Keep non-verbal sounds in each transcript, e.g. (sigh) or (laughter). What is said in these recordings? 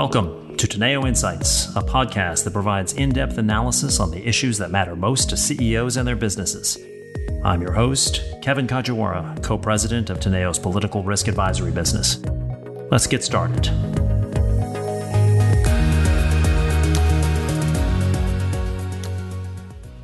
Welcome to Teneo Insights, a podcast that provides in depth analysis on the issues that matter most to CEOs and their businesses. I'm your host, Kevin Kajiwara, co president of Teneo's political risk advisory business. Let's get started.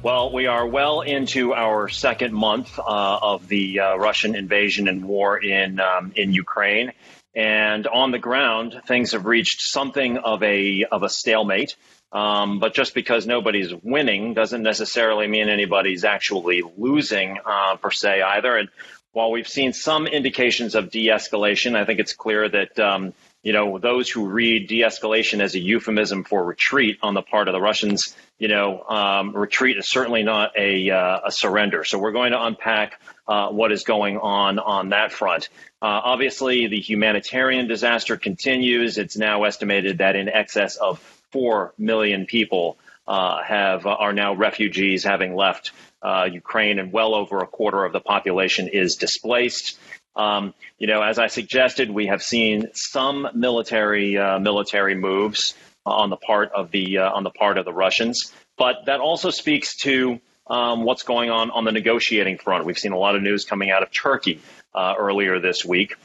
Well, we are well into our second month uh, of the uh, Russian invasion and war in um, in Ukraine. And on the ground, things have reached something of a of a stalemate. Um, but just because nobody's winning doesn't necessarily mean anybody's actually losing uh, per se either. And while we've seen some indications of de-escalation, I think it's clear that um, you know those who read de-escalation as a euphemism for retreat on the part of the Russians, you know, um, retreat is certainly not a, uh, a surrender. So we're going to unpack uh, what is going on on that front. Uh, obviously, the humanitarian disaster continues. It's now estimated that in excess of four million people uh, have are now refugees, having left uh, Ukraine, and well over a quarter of the population is displaced. Um, you know, as I suggested, we have seen some military uh, military moves on the part of the uh, on the part of the Russians, but that also speaks to um, what's going on on the negotiating front. We've seen a lot of news coming out of Turkey uh, earlier this week.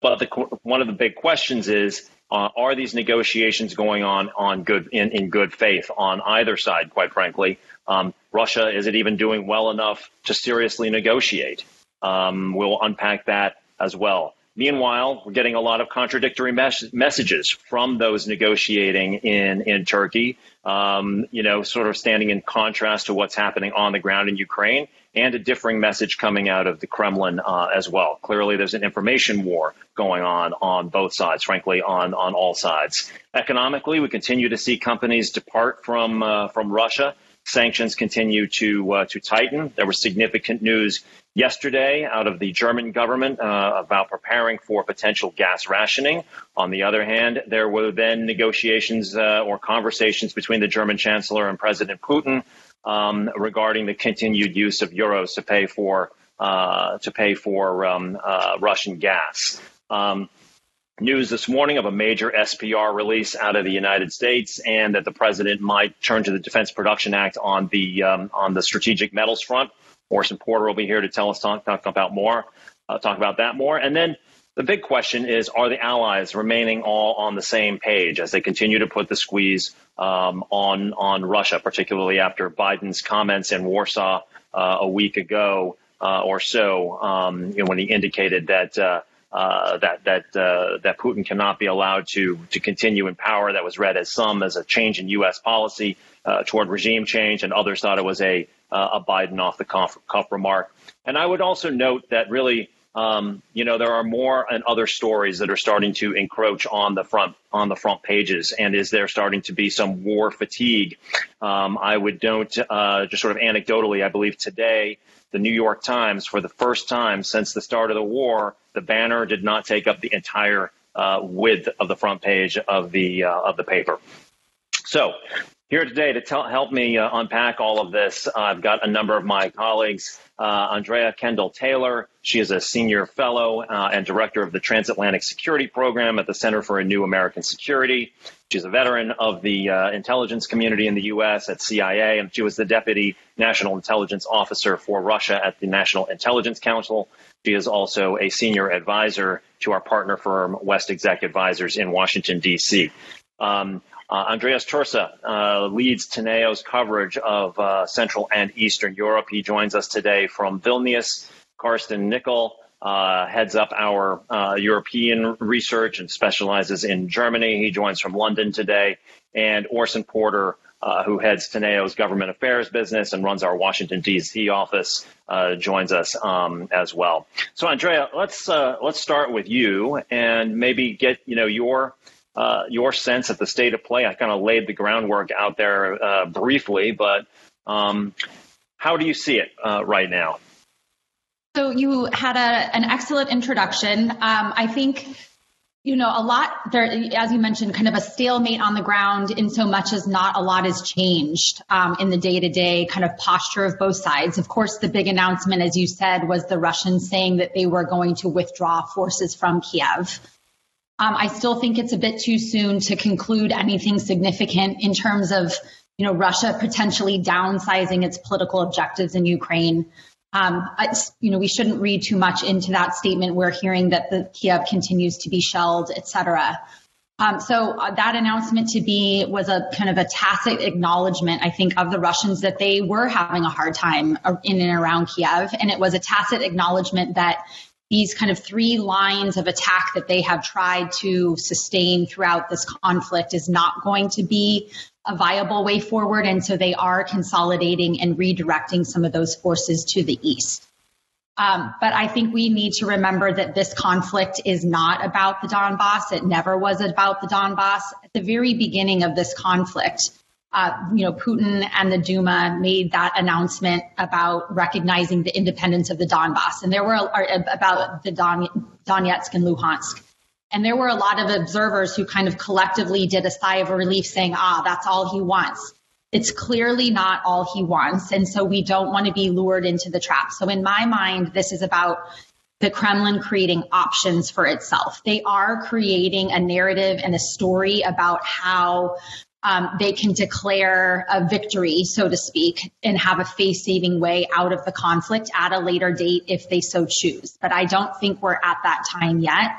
But the, one of the big questions is: uh, Are these negotiations going on on good in, in good faith on either side? Quite frankly, um, Russia is it even doing well enough to seriously negotiate? Um, we'll unpack that as well. Meanwhile, we're getting a lot of contradictory mes- messages from those negotiating in, in Turkey, um, you know, sort of standing in contrast to what's happening on the ground in Ukraine, and a differing message coming out of the Kremlin uh, as well. Clearly, there's an information war going on on both sides, frankly, on, on all sides. Economically, we continue to see companies depart from, uh, from Russia sanctions continue to uh, to tighten. There was significant news yesterday out of the German government uh, about preparing for potential gas rationing. On the other hand, there were then negotiations uh, or conversations between the German Chancellor and President Putin um, regarding the continued use of euros to pay for uh, to pay for um, uh, Russian gas. Um, news this morning of a major SPR release out of the United States, and that the president might turn to the Defense Production Act on the um, on the strategic metals front. Orson Porter will be here to tell us talk, talk about more, uh, talk about that more, and then the big question is: Are the allies remaining all on the same page as they continue to put the squeeze um, on on Russia, particularly after Biden's comments in Warsaw uh, a week ago uh, or so, um, you know, when he indicated that uh, uh, that that uh, that Putin cannot be allowed to to continue in power. That was read as some as a change in U.S. policy uh, toward regime change, and others thought it was a a Biden off the cuff, cuff remark. And I would also note that really. Um, you know there are more and other stories that are starting to encroach on the front on the front pages, and is there starting to be some war fatigue? Um, I would note uh, just sort of anecdotally, I believe today the New York Times, for the first time since the start of the war, the banner did not take up the entire uh, width of the front page of the uh, of the paper. So, here today to tell, help me uh, unpack all of this, I've got a number of my colleagues. Uh, Andrea Kendall Taylor, she is a senior fellow uh, and director of the Transatlantic Security Program at the Center for a New American Security. She's a veteran of the uh, intelligence community in the U.S. at CIA, and she was the deputy national intelligence officer for Russia at the National Intelligence Council. She is also a senior advisor to our partner firm, WestExec Advisors in Washington, D.C. Um, uh, Andrius Tursa uh, leads Teneo's coverage of uh, Central and Eastern Europe. He joins us today from Vilnius. Carsten Nickel uh, heads up our uh, European research and specializes in Germany. He joins from London today. And Orson Porter, uh, who heads Teneo's government affairs business and runs our Washington D.C. office, joins us um, as well. So, Andrea, let's let's start with you and maybe get you know your uh, your sense of the state of play. I kind of laid the groundwork out there briefly, but um, how do you see it right now? So you had a, an excellent introduction. Um, I think you know a lot there as you mentioned kind of a stalemate on the ground in so much as not a lot has changed um, in the day-to-day kind of posture of both sides of course the big announcement as you said was the russians saying that they were going to withdraw forces from kiev Um, I still think it's a bit too soon to conclude anything significant in terms of, you know, Russia potentially downsizing its political objectives in Ukraine. Um, you know, we shouldn't read too much into that statement. We're hearing that the Kiev continues to be shelled, et cetera. Um, so uh, that announcement to be was a kind of a tacit acknowledgement, I think, of the Russians that they were having a hard time in and around Kiev, and it was a tacit acknowledgement that these kind of three lines of attack that they have tried to sustain throughout this conflict is not going to be a viable way forward, and so they are consolidating and redirecting some of those forces to the east. Um, but I think we need to remember that this conflict is not about the Donbass. It never was about the Donbass. At the very beginning of this conflict, uh, you know, Putin and the Duma made that announcement about recognizing the independence of the Donbass, and there were about the Don, Donetsk and Luhansk. And there were a lot of observers who kind of collectively did a sigh of relief saying, ah, that's all he wants. It's clearly not all he wants. And so we don't want to be lured into the trap. So in my mind, this is about the Kremlin creating options for itself. They are creating a narrative and a story about how um, they can declare a victory, so to speak, and have a face saving way out of the conflict at a later date if they so choose. But I don't think we're at that time yet.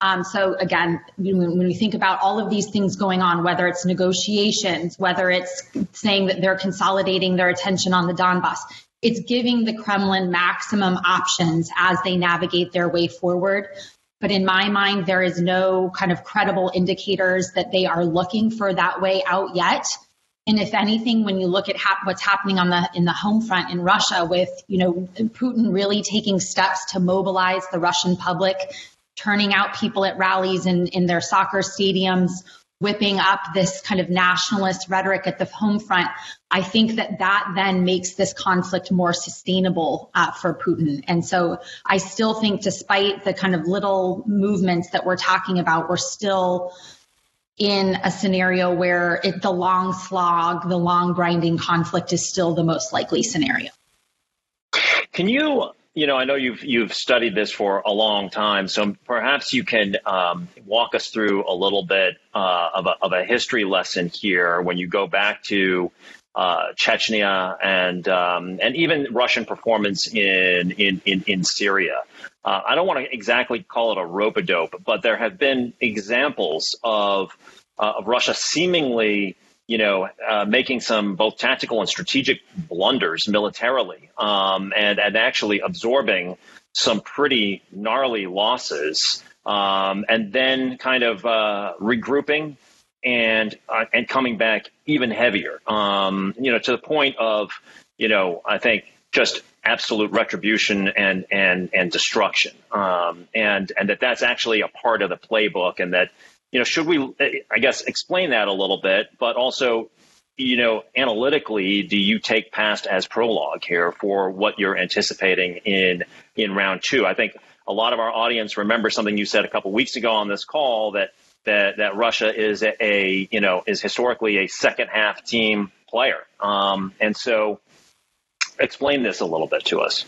Um, so again, when we think about all of these things going on, whether it's negotiations, whether it's saying that they're consolidating their attention on the Donbass, it's giving the Kremlin maximum options as they navigate their way forward. But in my mind, there is no kind of credible indicators that they are looking for that way out yet. And if anything, when you look at what's happening on the in the home front in Russia, with you know Putin really taking steps to mobilize the Russian public turning out people at rallies in, in their soccer stadiums, whipping up this kind of nationalist rhetoric at the home front, I think that that then makes this conflict more sustainable uh, for Putin. And so I still think, despite the kind of little movements that we're talking about, we're still in a scenario where it, the long slog, the long grinding conflict is still the most likely scenario. Can you you know, I know you've you've studied this for a long time, so perhaps you can um, walk us through a little bit uh, of, a, of a history lesson here when you go back to uh, Chechnya and um, and even Russian performance in in in, in Syria. Uh, I don't want to exactly call it a rope a dope, but there have been examples of uh, of Russia seemingly you know, uh, making some both tactical and strategic blunders militarily, um, and and actually absorbing some pretty gnarly losses, um, and then kind of uh, regrouping and uh, and coming back even heavier. Um, you know, to the point of, you know, I think just absolute retribution and and and destruction, um, and and that that's actually a part of the playbook, and that you know, should we, I guess, explain that a little bit, but also, you know, analytically, do you take past as prologue here for what you're anticipating in in round two? I think a lot of our audience remember something you said a couple weeks ago on this call that that that Russia is a, a you know is historically a second half team player, um, and so explain this a little bit to us.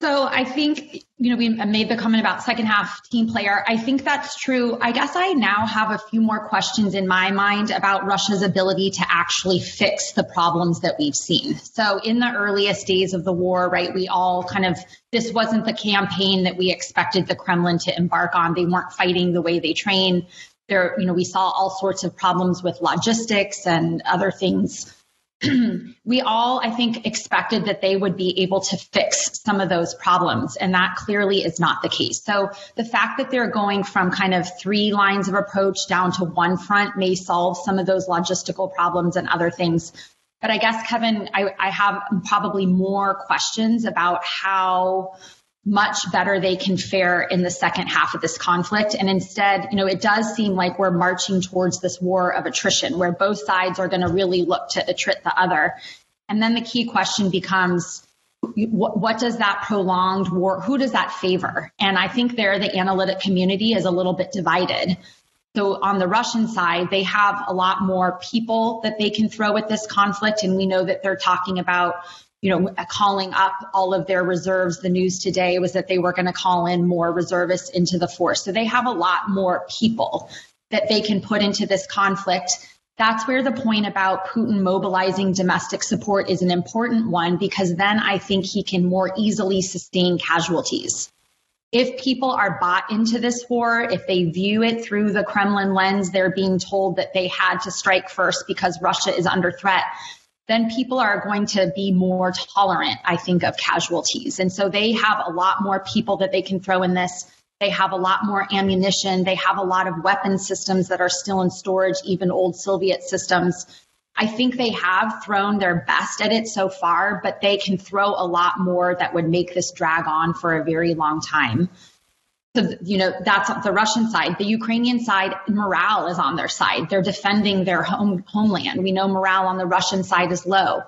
So I think, you know, we made the comment about second half team player. I think that's true. I guess I now have a few more questions in my mind about Russia's ability to actually fix the problems that we've seen. So in the earliest days of the war, right, we all kind of, this wasn't the campaign that we expected the Kremlin to embark on. They weren't fighting the way they train. There, you know, we saw all sorts of problems with logistics and other things (clears throat) we all, I think, expected that they would be able to fix some of those problems, and that clearly is not the case. So the fact that they're going from kind of three lines of approach down to one front may solve some of those logistical problems and other things. But I guess, Kevin, I, I have probably more questions about how much better they can fare in the second half of this conflict. And instead, you know, it does seem like we're marching towards this war of attrition where both sides are going to really look to attrit the other. And then the key question becomes, what, what, does that prolonged war, who does that favor? And I think there the analytic community is a little bit divided. So on the Russian side, they have a lot more people that they can throw at this conflict. And we know that they're talking about you know, calling up all of their reserves. The news today was that they were going to call in more reservists into the force. So they have a lot more people that they can put into this conflict. That's where the point about Putin mobilizing domestic support is an important one because then I think he can more easily sustain casualties. If people are bought into this war, if they view it through the Kremlin lens, they're being told that they had to strike first because Russia is under threat, then people are going to be more tolerant, I think, of casualties. And so they have a lot more people that they can throw in this. They have a lot more ammunition. They have a lot of weapon systems that are still in storage, even old Soviet systems. I think they have thrown their best at it so far, but they can throw a lot more that would make this drag on for a very long time. So, you know, that's the Russian side. The Ukrainian side, morale is on their side. They're defending their home homeland. We know morale on the Russian side is low.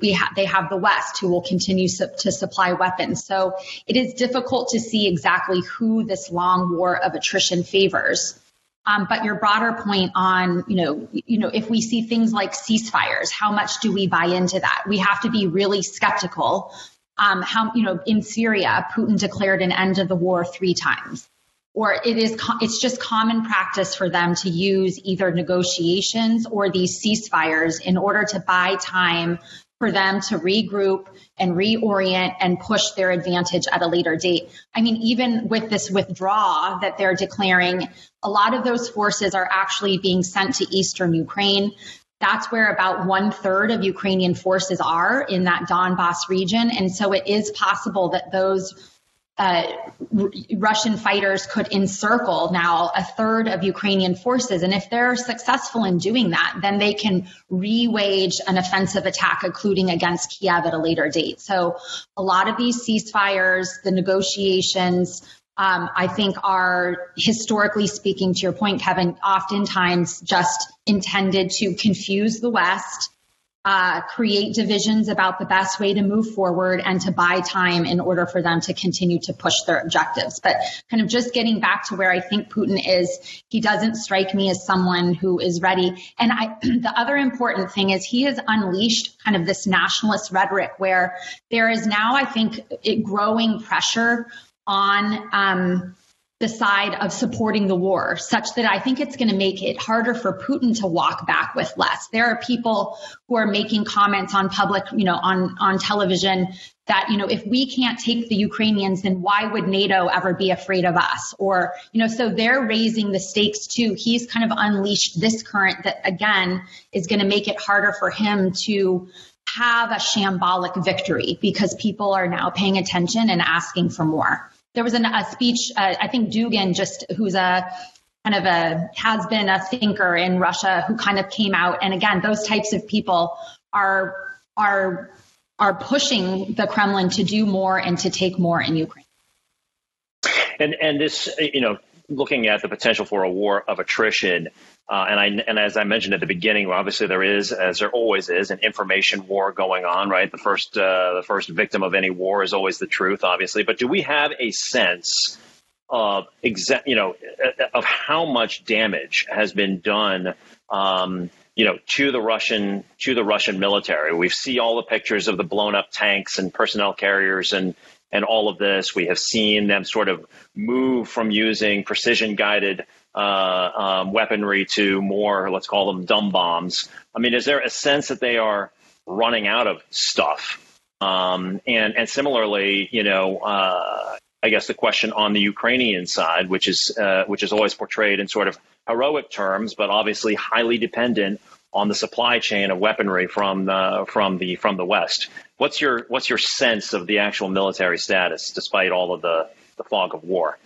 We ha- they have the West who will continue su- to supply weapons. So it is difficult to see exactly who this long war of attrition favors. Um, but your broader point on, you know, you know, if we see things like ceasefires, how much do we buy into that? We have to be really skeptical um, how you know in Syria, Putin declared an end of the war three times, or it is it's just common practice for them to use either negotiations or these ceasefires in order to buy time for them to regroup and reorient and push their advantage at a later date. I mean, even with this withdrawal that they're declaring, a lot of those forces are actually being sent to eastern Ukraine. That's where about one third of Ukrainian forces are in that Donbass region. And so it is possible that those uh, R- Russian fighters could encircle now a third of Ukrainian forces. And if they're successful in doing that, then they can re-wage an offensive attack, including against Kiev at a later date. So a lot of these ceasefires, the negotiations, um, I think are historically speaking, to your point, Kevin, oftentimes just intended to confuse the West, uh, create divisions about the best way to move forward, and to buy time in order for them to continue to push their objectives. But kind of just getting back to where I think Putin is, he doesn't strike me as someone who is ready. And I, (clears throat) the other important thing is he has unleashed kind of this nationalist rhetoric where there is now, I think, growing pressure on um, the side of supporting the war, such that I think it's going to make it harder for Putin to walk back with less. There are people who are making comments on public, you know, on on television that you know if we can't take the Ukrainians, then why would NATO ever be afraid of us? Or you know, so they're raising the stakes too. He's kind of unleashed this current that again is going to make it harder for him to have a shambolic victory because people are now paying attention and asking for more there was an, a speech, uh, I think Dugin, just who's a kind of a has been a thinker in Russia, who kind of came out, and again, those types of people are are are pushing the Kremlin to do more and to take more in Ukraine. And and this, you know, looking at the potential for a war of attrition, uh, and I and as I mentioned at the beginning, obviously there is, as there always is, an information war going on. Right, the first uh, the first victim of any war is always the truth, obviously. But do we have a sense of exa- you know of how much damage has been done? Um, you know, to the Russian to the Russian military. We see all the pictures of the blown up tanks and personnel carriers and and all of this. We have seen them sort of move from using precision guided uh, um, weaponry to more, let's call them dumb bombs. I mean, is there a sense that they are running out of stuff? Um, and and similarly, you know, uh, I guess the question on the Ukrainian side, which is uh, which is always portrayed in sort of heroic terms, but obviously highly dependent on the supply chain of weaponry from the from the from the West. What's your what's your sense of the actual military status, despite all of the the fog of war?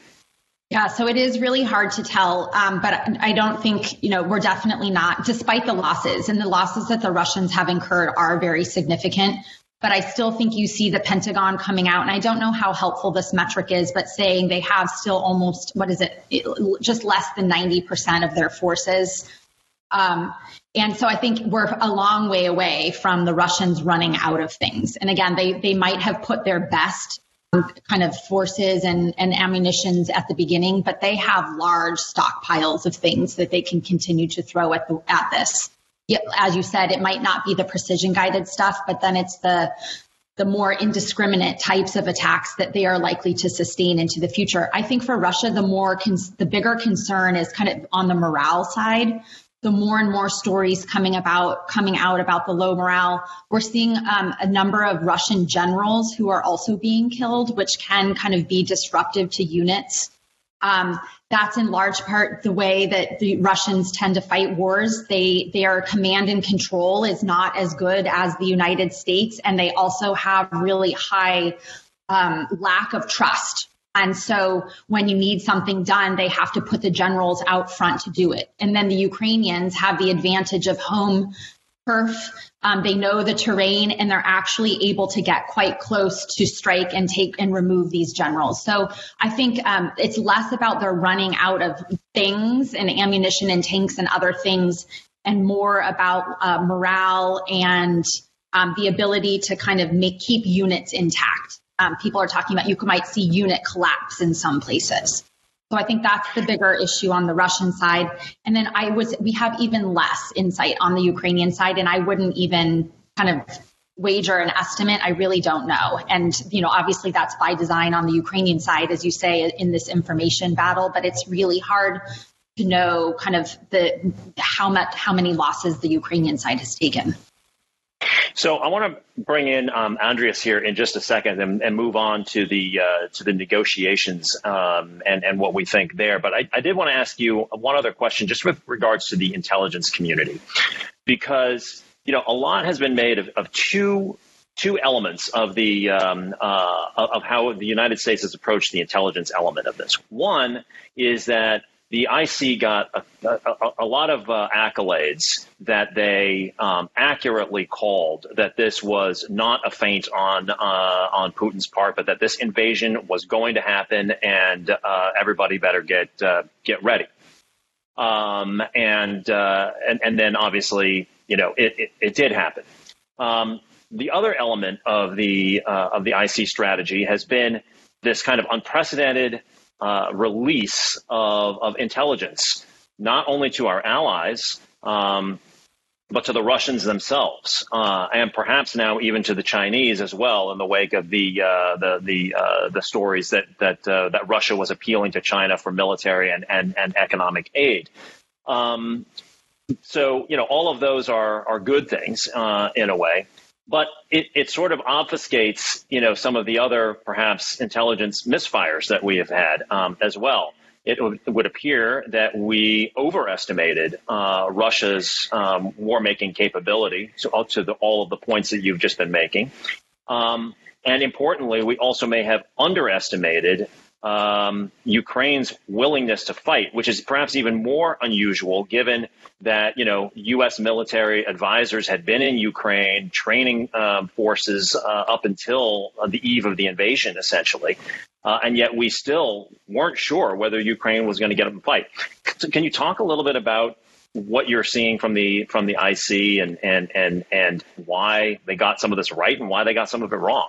Yeah, so it is really hard to tell, um, but I don't think, you know, we're definitely not, despite the losses, and the losses that the Russians have incurred are very significant. But I still think you see the Pentagon coming out, and I don't know how helpful this metric is, but saying they have still almost, what is it, just less than 90% of their forces. Um, and so I think we're a long way away from the Russians running out of things. And again, they, they might have put their best kind of forces and, and ammunitions at the beginning, but they have large stockpiles of things that they can continue to throw at the at this. As you said, it might not be the precision guided stuff, but then it's the the more indiscriminate types of attacks that they are likely to sustain into the future. I think for Russia, the more cons- the bigger concern is kind of on the morale side. The more and more stories coming about coming out about the low morale, we're seeing um, a number of Russian generals who are also being killed, which can kind of be disruptive to units. Um, that's in large part the way that the Russians tend to fight wars. They their command and control is not as good as the United States, and they also have really high um, lack of trust. And so when you need something done, they have to put the generals out front to do it. And then the Ukrainians have the advantage of home turf um, they know the terrain and they're actually able to get quite close to strike and take and remove these generals. So I think um, it's less about their running out of things and ammunition and tanks and other things and more about uh, morale and um, the ability to kind of make keep units intact. Um, people are talking about you might see unit collapse in some places. So I think that's the bigger issue on the Russian side. And then I was, we have even less insight on the Ukrainian side, and I wouldn't even kind of wager an estimate. I really don't know. And, you know, obviously that's by design on the Ukrainian side, as you say, in this information battle, but it's really hard to know kind of the how much how many losses the Ukrainian side has taken. So I want to bring in um, Andrius here in just a second and, and move on to the uh, to the negotiations um, and and what we think there. But I, I did want to ask you one other question, just with regards to the intelligence community, because you know a lot has been made of, of two two elements of the um, uh, of how the United States has approached the intelligence element of this. One is that the IC got a, a, a lot of uh, accolades that they um, accurately called that this was not a feint on uh, on Putin's part, but that this invasion was going to happen, and uh, everybody better get uh, get ready. Um, and, uh, and and then obviously, you know, it, it, it did happen. Um, the other element of the uh, of the IC strategy has been this kind of unprecedented uh, release of, of intelligence, not only to our allies, um, but to the Russians themselves, uh, and perhaps now even to the Chinese as well, in the wake of the uh, the the, uh, the stories that that uh, that Russia was appealing to China for military and and, and economic aid. Um, so you know all of those are are good things uh, in a way but it, it sort of obfuscates, you know, some of the other perhaps intelligence misfires that we have had um, as well. It, would appear that we overestimated uh, Russia's um, war-making capability to, uh, to the, all of the points that you've just been making. Um, and importantly, we also may have underestimated um, Ukraine's willingness to fight, which is perhaps even more unusual given that you know U.S. military advisors had been in Ukraine training um, forces uh, up until the eve of the invasion, essentially, uh, and yet we still weren't sure whether Ukraine was going to get up and fight. can you talk a little bit about what you're seeing from the from the IC and and and and why they got some of this right and why they got some of it wrong?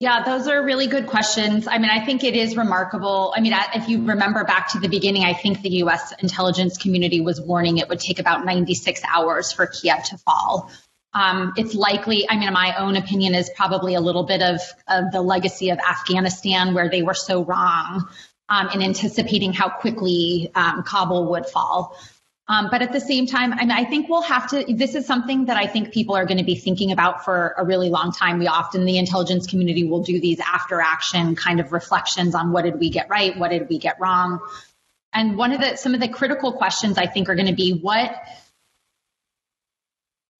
Yeah, those are really good questions. I mean, I think it is remarkable. I mean, if you remember back to the beginning, I think the U.S. intelligence community was warning it would take about 96 hours for Kiev to fall. Um, it's likely, I mean, my own opinion is probably a little bit of, of the legacy of Afghanistan where they were so wrong um, in anticipating how quickly um, Kabul would fall. Um, but at the same time, I mean, I think we'll have to. This is something that I think people are going to be thinking about for a really long time. We often, the intelligence community, will do these after action kind of reflections on what did we get right, what did we get wrong, and one of the some of the critical questions I think are going to be what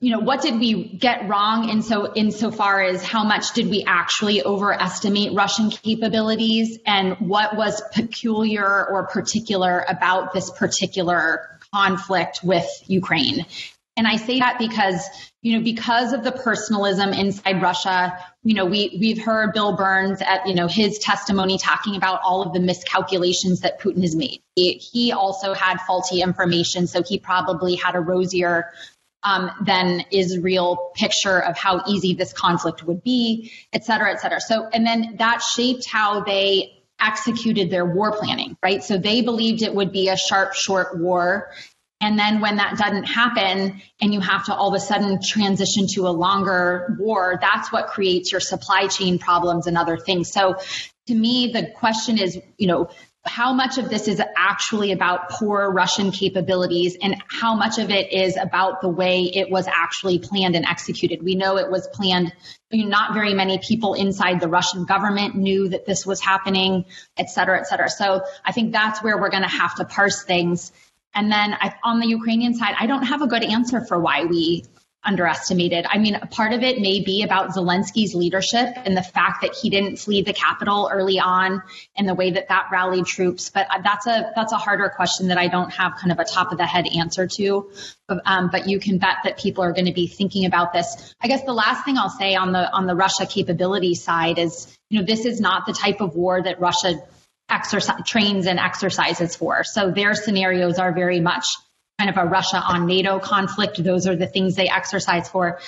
you know what did we get wrong in so insofar as how much did we actually overestimate russian capabilities and what was peculiar or particular about this particular conflict with Ukraine. And I say that because, you know, because of the personalism inside Russia, you know, we, we've heard Bill Burns at, you know, his testimony talking about all of the miscalculations that Putin has made. He, he also had faulty information, so he probably had a rosier um, than Israel picture of how easy this conflict would be, et cetera, et cetera. So, and then that shaped how they executed their war planning, right? So they believed it would be a sharp, short war And then when that doesn't happen and you have to all of a sudden transition to a longer war, that's what creates your supply chain problems and other things. So to me, the question is, you know, how much of this is actually about poor Russian capabilities and how much of it is about the way it was actually planned and executed. We know it was planned. Not very many people inside the Russian government knew that this was happening, et cetera, et cetera. So I think that's where we're going to have to parse things. And then I, on the Ukrainian side, I don't have a good answer for why we underestimated. I mean, a part of it may be about Zelensky's leadership and the fact that he didn't flee the capital early on and the way that that rallied troops. But that's a that's a harder question that I don't have kind of a top of the head answer to. But, um, but you can bet that people are going to be thinking about this. I guess the last thing I'll say on the on the Russia capability side is, you know, this is not the type of war that Russia exercise trains and exercises for. So their scenarios are very much kind of a Russia on NATO conflict. Those are the things they exercise for.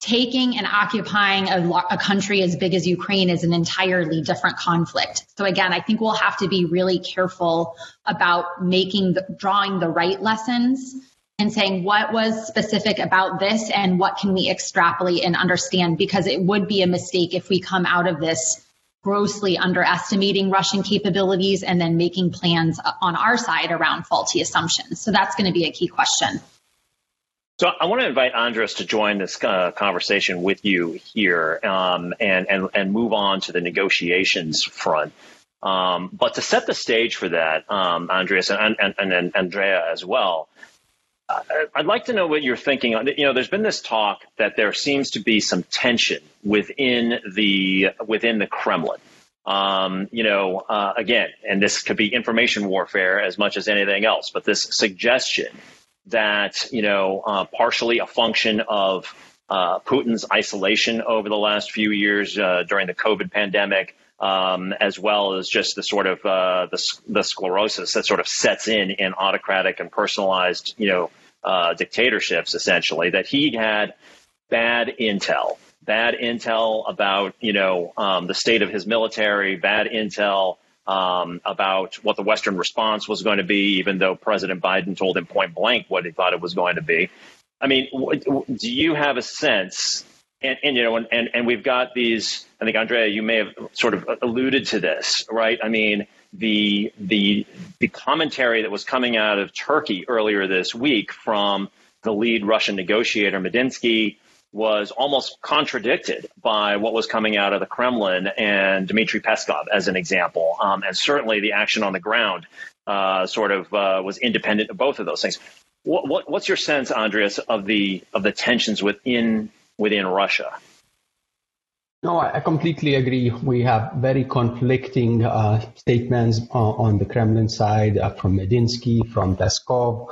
Taking and occupying a, a, country as big as Ukraine is an entirely different conflict. So again, I think we'll have to be really careful about making the, drawing the right lessons and saying what was specific about this and what can we extrapolate and understand because it would be a mistake if we come out of this grossly underestimating Russian capabilities and then making plans on our side around faulty assumptions. So that's going to be a key question. So I want to invite Andrius to join this uh, conversation with you here um, and, and, and move on to the negotiations front. Um, but to set the stage for that, um, Andrius and, and, and, Andrea as well, I'd like to know what you're thinking. You know, there's been this talk that there seems to be some tension within the within the Kremlin. Um, you know, uh, again, and this could be information warfare as much as anything else, but this suggestion that you know, uh, partially a function of uh, Putin's isolation over the last few years uh, during the COVID pandemic, um, as well as just the sort of uh, the, the sclerosis that sort of sets in in autocratic and personalized, you know, uh, dictatorships, essentially, that he had bad intel, bad intel about, you know, um, the state of his military, bad intel um, about what the Western response was going to be, even though President Biden told him point blank what he thought it was going to be. I mean, do you have a sense? And, and you know, and, and, and we've got these. I think Andrea, you may have sort of alluded to this, right? I mean, the the the commentary that was coming out of Turkey earlier this week from the lead Russian negotiator Medinsky was almost contradicted by what was coming out of the Kremlin and Dmitry Peskov, as an example. Um, and certainly the action on the ground uh, sort of uh, was independent of both of those things. What, what, what's your sense, Andrius, of the of the tensions within within Russia? No, I completely agree. We have very conflicting uh, statements on, on, the Kremlin side uh, from Medinsky, from Peskov.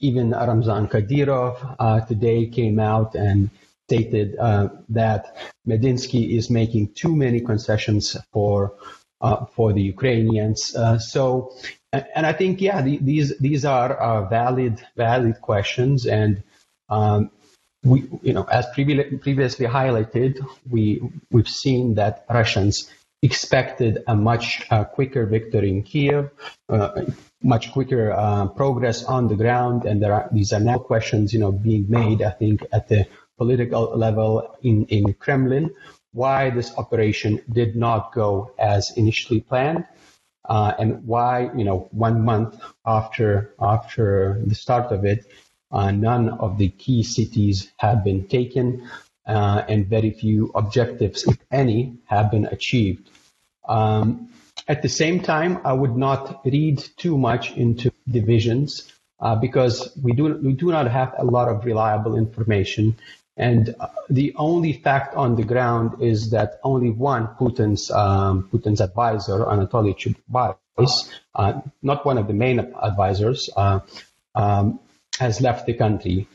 Even Ramzan Kadyrov uh, today came out and stated uh, that Medinsky is making too many concessions for uh, for the Ukrainians. Uh, so, and I think yeah, the, these these are valid valid questions and. Um, we, you know, as previously highlighted, we we've seen that Russians expected a much uh, quicker victory in Kiev, uh, much quicker uh, progress on the ground, and there are these are now questions, you know, being made. I think at the political level in in Kremlin, why this operation did not go as initially planned. Uh, and why, you know, one month after after the start of it, none of the key cities have been taken, uh, and very few objectives, if any, have been achieved. Um, at the same time, I would not read too much into divisions uh, because we do we do not have a lot of reliable information, and uh, the only fact on the ground is that only one Putin's um, Putin's advisor, Anatoly Chubais, uh, not one of the main advisors. Uh, um, has left the country.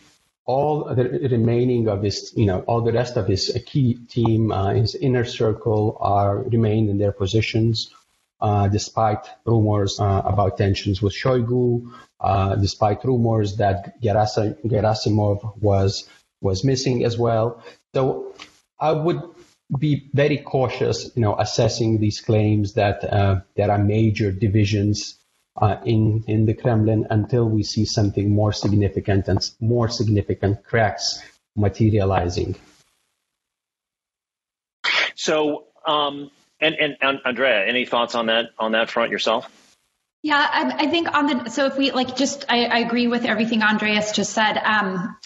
All the remaining of his, you know, all the rest of his key team, uh, his inner circle, are remained in their positions, uh, despite rumors uh, about tensions with Shoigu, uh, despite rumors that Gerasimov was was missing as well. So I would be very cautious, you know, assessing these claims that uh, there are major divisions uh, in in the Kremlin until we see something more significant and more significant cracks materializing. So, um, and, and, and Andrea, any thoughts on that on that front yourself? Yeah, I, I, think on the so if we like just I, I agree with everything Andrius just said. Um,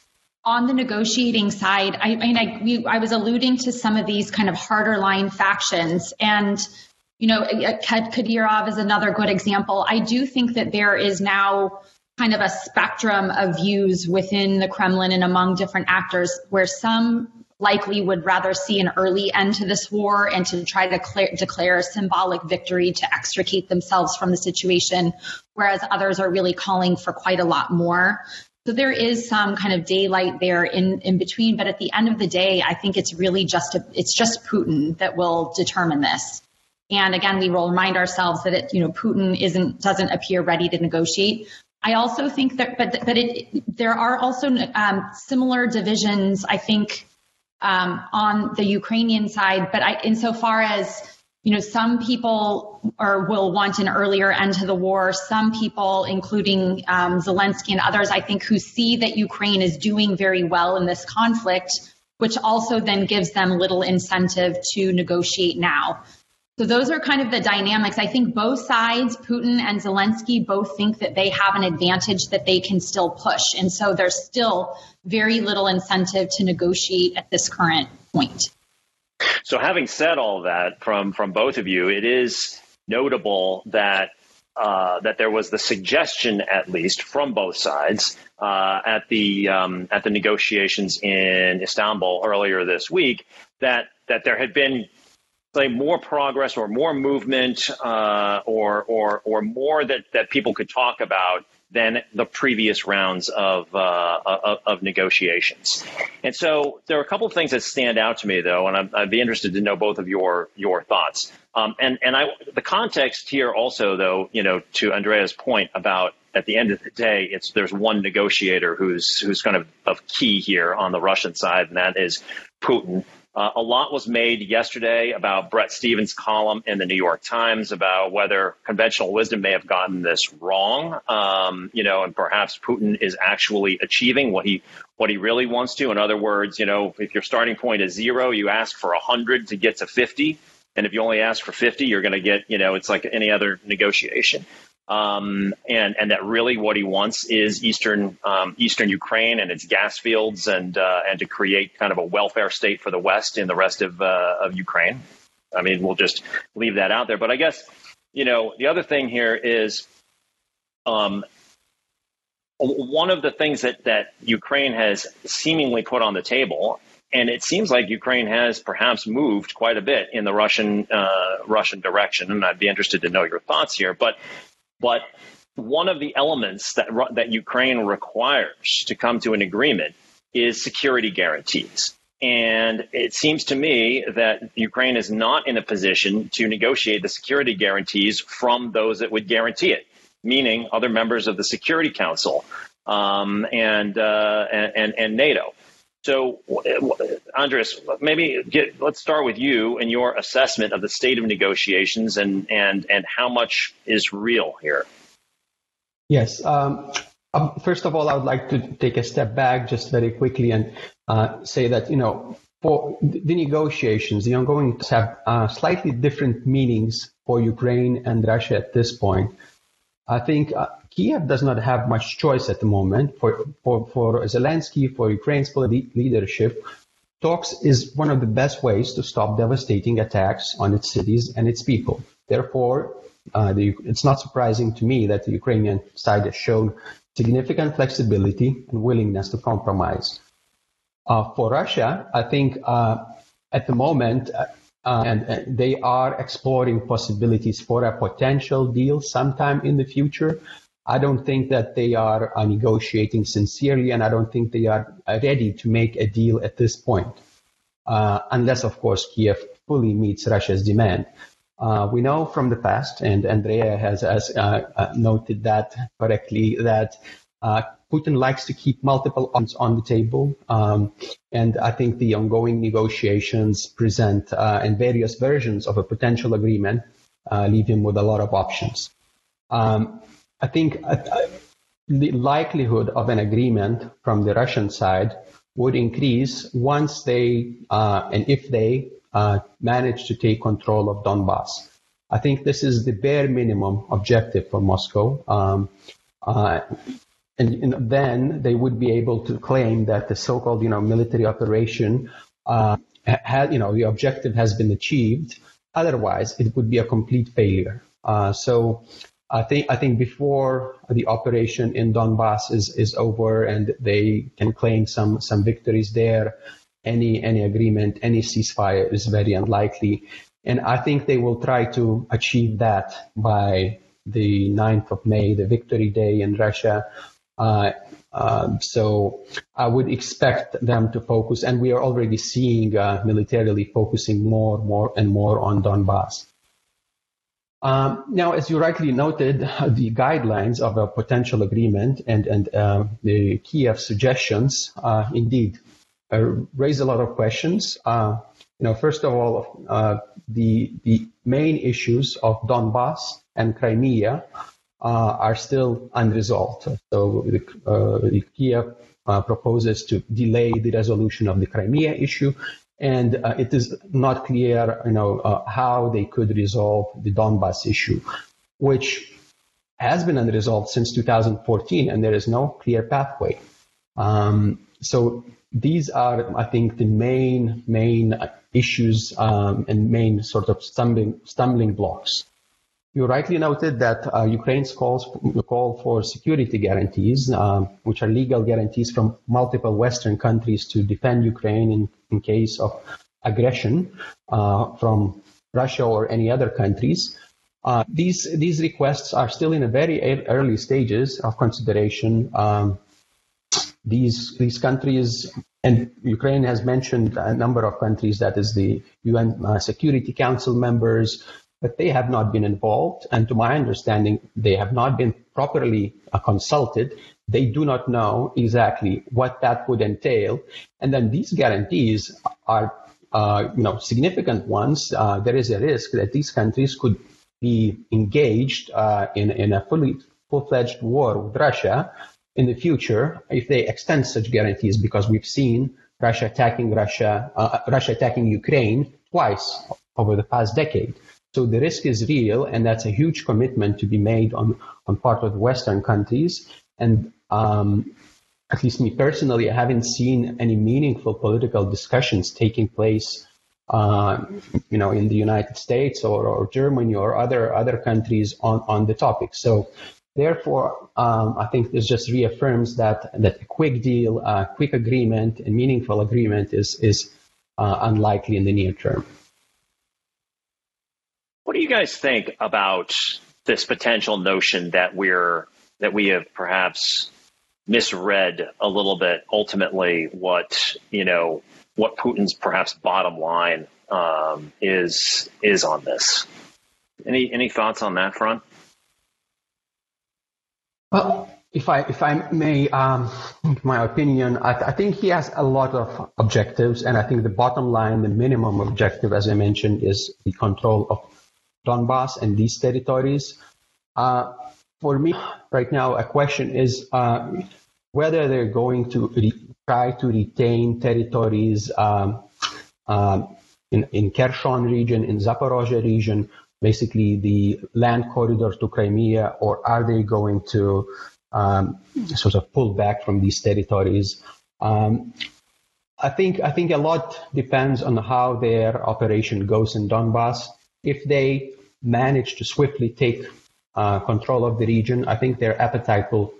on the negotiating side, I, I mean, I, we, I was alluding to some of these kind of harder line factions, and you know, Kadyrov is another good example. I do think that there is now kind of a spectrum of views within the Kremlin and among different actors, where some likely would rather see an early end to this war and to try to declare, declare a symbolic victory to extricate themselves from the situation, whereas others are really calling for quite a lot more. So there is some kind of daylight there in, in between, but at the end of the day, I think it's really just a, it's just Putin that will determine this. And again, we will remind ourselves that it, you know Putin isn't doesn't appear ready to negotiate. I also think that, but but it, there are also um, similar divisions. I think um, on the Ukrainian side, but I, insofar as you know, some people or will want an earlier end to the war. Some people, including um, Zelensky and others, I think, who see that Ukraine is doing very well in this conflict, which also then gives them little incentive to negotiate now. So those are kind of the dynamics. I think both sides, Putin and Zelensky, both think that they have an advantage that they can still push. And so there's still very little incentive to negotiate at this current point. So having said all that from from both of you, it is notable that uh, that there was the suggestion, at least from both sides, uh, at the um, at the negotiations in Istanbul earlier this week, that that there had been say more progress or more movement uh, or or or more that that people could talk about than the previous rounds of, uh, of, of negotiations. And so there are a couple of things that stand out to me, though, and I'd, I'd be interested to know both of your your thoughts. Um, and and I the context here also, though, you know, to Andrea's point about at the end of the day, it's there's one negotiator who's who's kind of of key here on the Russian side, and that is Putin. Uh, a lot was made yesterday about Bret Stephens' column in the New York Times about whether conventional wisdom may have gotten this wrong, um, you know, and perhaps Putin is actually achieving what he what he really wants to. In other words, you know, if your starting point is zero, you ask for hundred to get to fifty, and if you only ask for fifty, you're going to get, you know, it's like any other negotiation um, and and that really what he wants is eastern um, eastern Ukraine and its gas fields and uh, and to create kind of a welfare state for the West in the rest of uh, of Ukraine. I mean, we'll just leave that out there. But I guess you know the other thing here is. Um, one of the things that, that Ukraine has seemingly put on the table, and it seems like Ukraine has perhaps moved quite a bit in the Russian uh, Russian direction, and I'd be interested to know your thoughts here. But but one of the elements that, that Ukraine requires to come to an agreement is security guarantees. And it seems to me that Ukraine is not in a position to negotiate the security guarantees from those that would guarantee it, meaning other members of the Security Council um, and, uh, and, and NATO. So, Andrius, maybe get, let's start with you and your assessment of the state of negotiations and and and how much is real here. Yes. Um, um, first of all, I would like to take a step back just very quickly and uh, say that you know for the negotiations, the ongoing have uh, slightly different meanings for Ukraine and Russia at this point. I think uh, Kiev does not have much choice at the moment for, for, for Zelensky, for Ukraine's leadership. Talks is one of the best ways to stop devastating attacks on its cities and its people. Therefore, uh, the, it's not surprising to me that the Ukrainian side has shown significant flexibility and willingness to compromise. Uh, for Russia, I think uh, at the moment, uh, uh, and, and, they are exploring possibilities for a potential deal sometime in the future. I don't think that they are uh, negotiating sincerely, and I don't think they are uh, ready to make a deal at this point, uh, unless, of course, Kiev fully meets Russia's demand. Uh, we know from the past, and Andrea has, has uh, noted that correctly, that Putin likes to keep multiple options on the table, um, and I think the ongoing negotiations present and various versions of a potential agreement leave him with a lot of options. Um, I think uh, the likelihood of an agreement from the Russian side would increase once they uh, and if they uh, manage to take control of Donbass. I think this is the bare minimum objective for Moscow. Um, uh, and, and, then they would be able to claim that the so-called, you know, military operation uh, had, you know, the objective has been achieved. Otherwise, it would be a complete failure. Uh, so I think I think before the operation in Donbass is, is over and they can claim some some victories there, any any agreement, any ceasefire is very unlikely. And I think they will try to achieve that by the 9th of May, the Victory Day in Russia. Uh, um, so I would expect them to focus, and we are already seeing uh, militarily focusing more, more, and more on Donbass. Um, now, as you rightly noted, (laughs) the guidelines of a potential agreement and and uh, the Kiev suggestions, uh, indeed, uh, raise a lot of questions. Uh, you know, first of all, uh, the the main issues of Donbass and Crimea uh, are still unresolved. So the, the Kiev proposes to delay the resolution of the Crimea issue, and uh, it is not clear, you know, uh, how they could resolve the Donbass issue, which has been unresolved since 2014, and there is no clear pathway. Um, so these are, I think, the main main issues um, and main sort of stumbling stumbling blocks. You rightly noted that uh, Ukraine's calls call for security guarantees, uh, which are legal guarantees from multiple Western countries to defend Ukraine in, in case of aggression uh, from Russia or any other countries. Uh, these these requests are still in a very early stages of consideration. Um, these these countries and Ukraine has mentioned a number of countries that is the UN uh, Security Council members, but they have not been involved. And to my understanding, they have not been properly uh, consulted. They do not know exactly what that would entail. And then these guarantees are, uh, you know, significant ones. Uh, there is a risk that these countries could be engaged uh, in, in a fully full-fledged war with Russia in the future if they extend such guarantees, because we've seen Russia attacking Russia, uh, Russia attacking Ukraine twice over the past decade. So the risk is real, and that's a huge commitment to be made on, on part of Western countries. And um, at least me personally, I haven't seen any meaningful political discussions taking place, uh, you know, in the United States or, or Germany or other other countries on, on the topic. So therefore, um, I think this just reaffirms that that a quick deal, a quick agreement, a meaningful agreement is is uh, unlikely in the near term. What do you guys think about this potential notion that we're that we have perhaps misread a little bit ultimately what you know what Putin's perhaps bottom line um, is is on this. Any any thoughts on that front? Well, if I if I may, um, my opinion, I, I, think he has a lot of objectives, and I think the bottom line, the minimum objective, as I mentioned, is the control of Donbass and these territories. Uh, for me, right now, a question is uh, whether they're going to re- try to retain territories um, um, in in Kherson region, in Zaporozhye region, basically the land corridor to Crimea, or are they going to um, sort of pull back from these territories? Um, I think I think a lot depends on how their operation goes in Donbass. If they manage to swiftly take uh, control of the region, I think their appetite will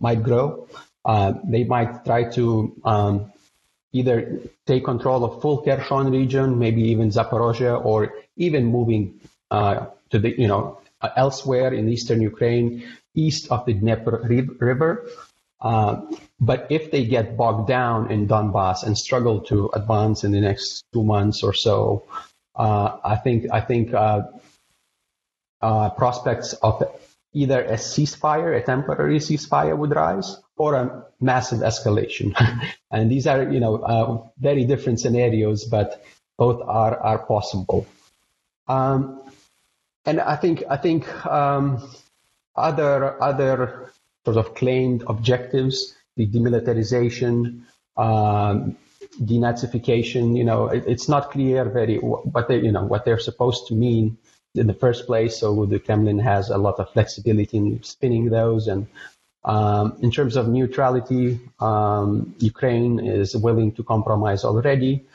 might grow. Uh, they might try to um, either take control of full Kherson region, maybe even Zaporozhye, or even moving uh, to the you know elsewhere in eastern Ukraine, east of the Dnieper River. Uh, but if they get bogged down in Donbass and struggle to advance in the next two months or so, uh, I think I think uh, uh, prospects of either a ceasefire, a temporary ceasefire, would rise, or a massive escalation. (laughs) and these are you know very different scenarios, but both are are possible. Um, and I think I think um, other other sort of claimed objectives, the demilitarization, um, denazification. You know, it, it's not clear very what they you know what they're supposed to mean in the first place. So the Kremlin has a lot of flexibility in spinning those. And um, in terms of neutrality, um, Ukraine is willing to compromise already.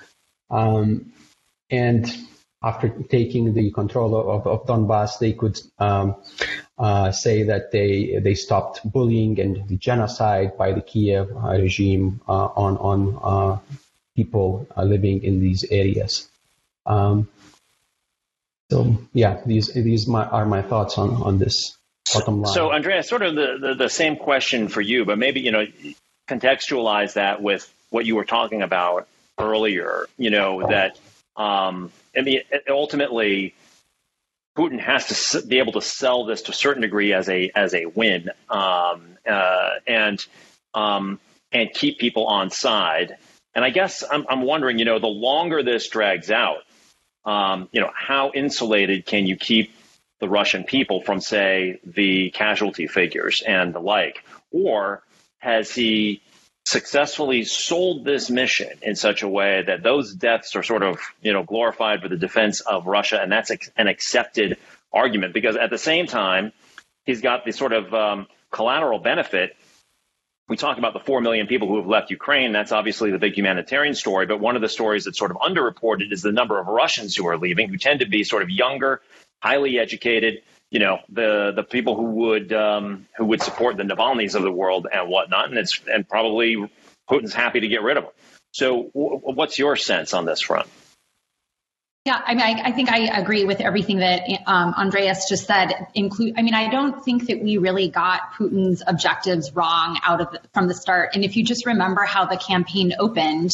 Um, and after taking the control of, of Donbass, they could um, uh, say that they they stopped bullying and the genocide by the Kiev uh, regime uh, on on uh, people uh, living in these areas. Um, so yeah, these these my, are my thoughts on on this bottom line. So Andrea, sort of the, the, the same question for you, but maybe you know contextualize that with what you were talking about earlier. You know that um, I mean ultimately. Putin has to be able to sell this to a certain degree as a as a win, um, uh, and um, and keep people on side. And I guess I'm, I'm wondering, you know, the longer this drags out, um, you know, how insulated can you keep the Russian people from, say, the casualty figures and the like? Or has he successfully sold this mission in such a way that those deaths are sort of, you know, glorified for the defense of Russia, and that's an accepted argument? Because at the same time, he's got the sort of um, collateral benefit we talk about the 4 million people who have left Ukraine. That's obviously the big humanitarian story. But one of the stories that's sort of underreported is the number of Russians who are leaving, who tend to be sort of younger, highly educated, you know, the, the people who would, um, who would support the Navalny's of the world and whatnot. And it's, and probably Putin's happy to get rid of them. So w- what's your sense on this front? Yeah, I mean, I, I, think I agree with everything that um, Andrius just said. Include, I mean, I don't think that we really got Putin's objectives wrong out of from the start. And if you just remember how the campaign opened,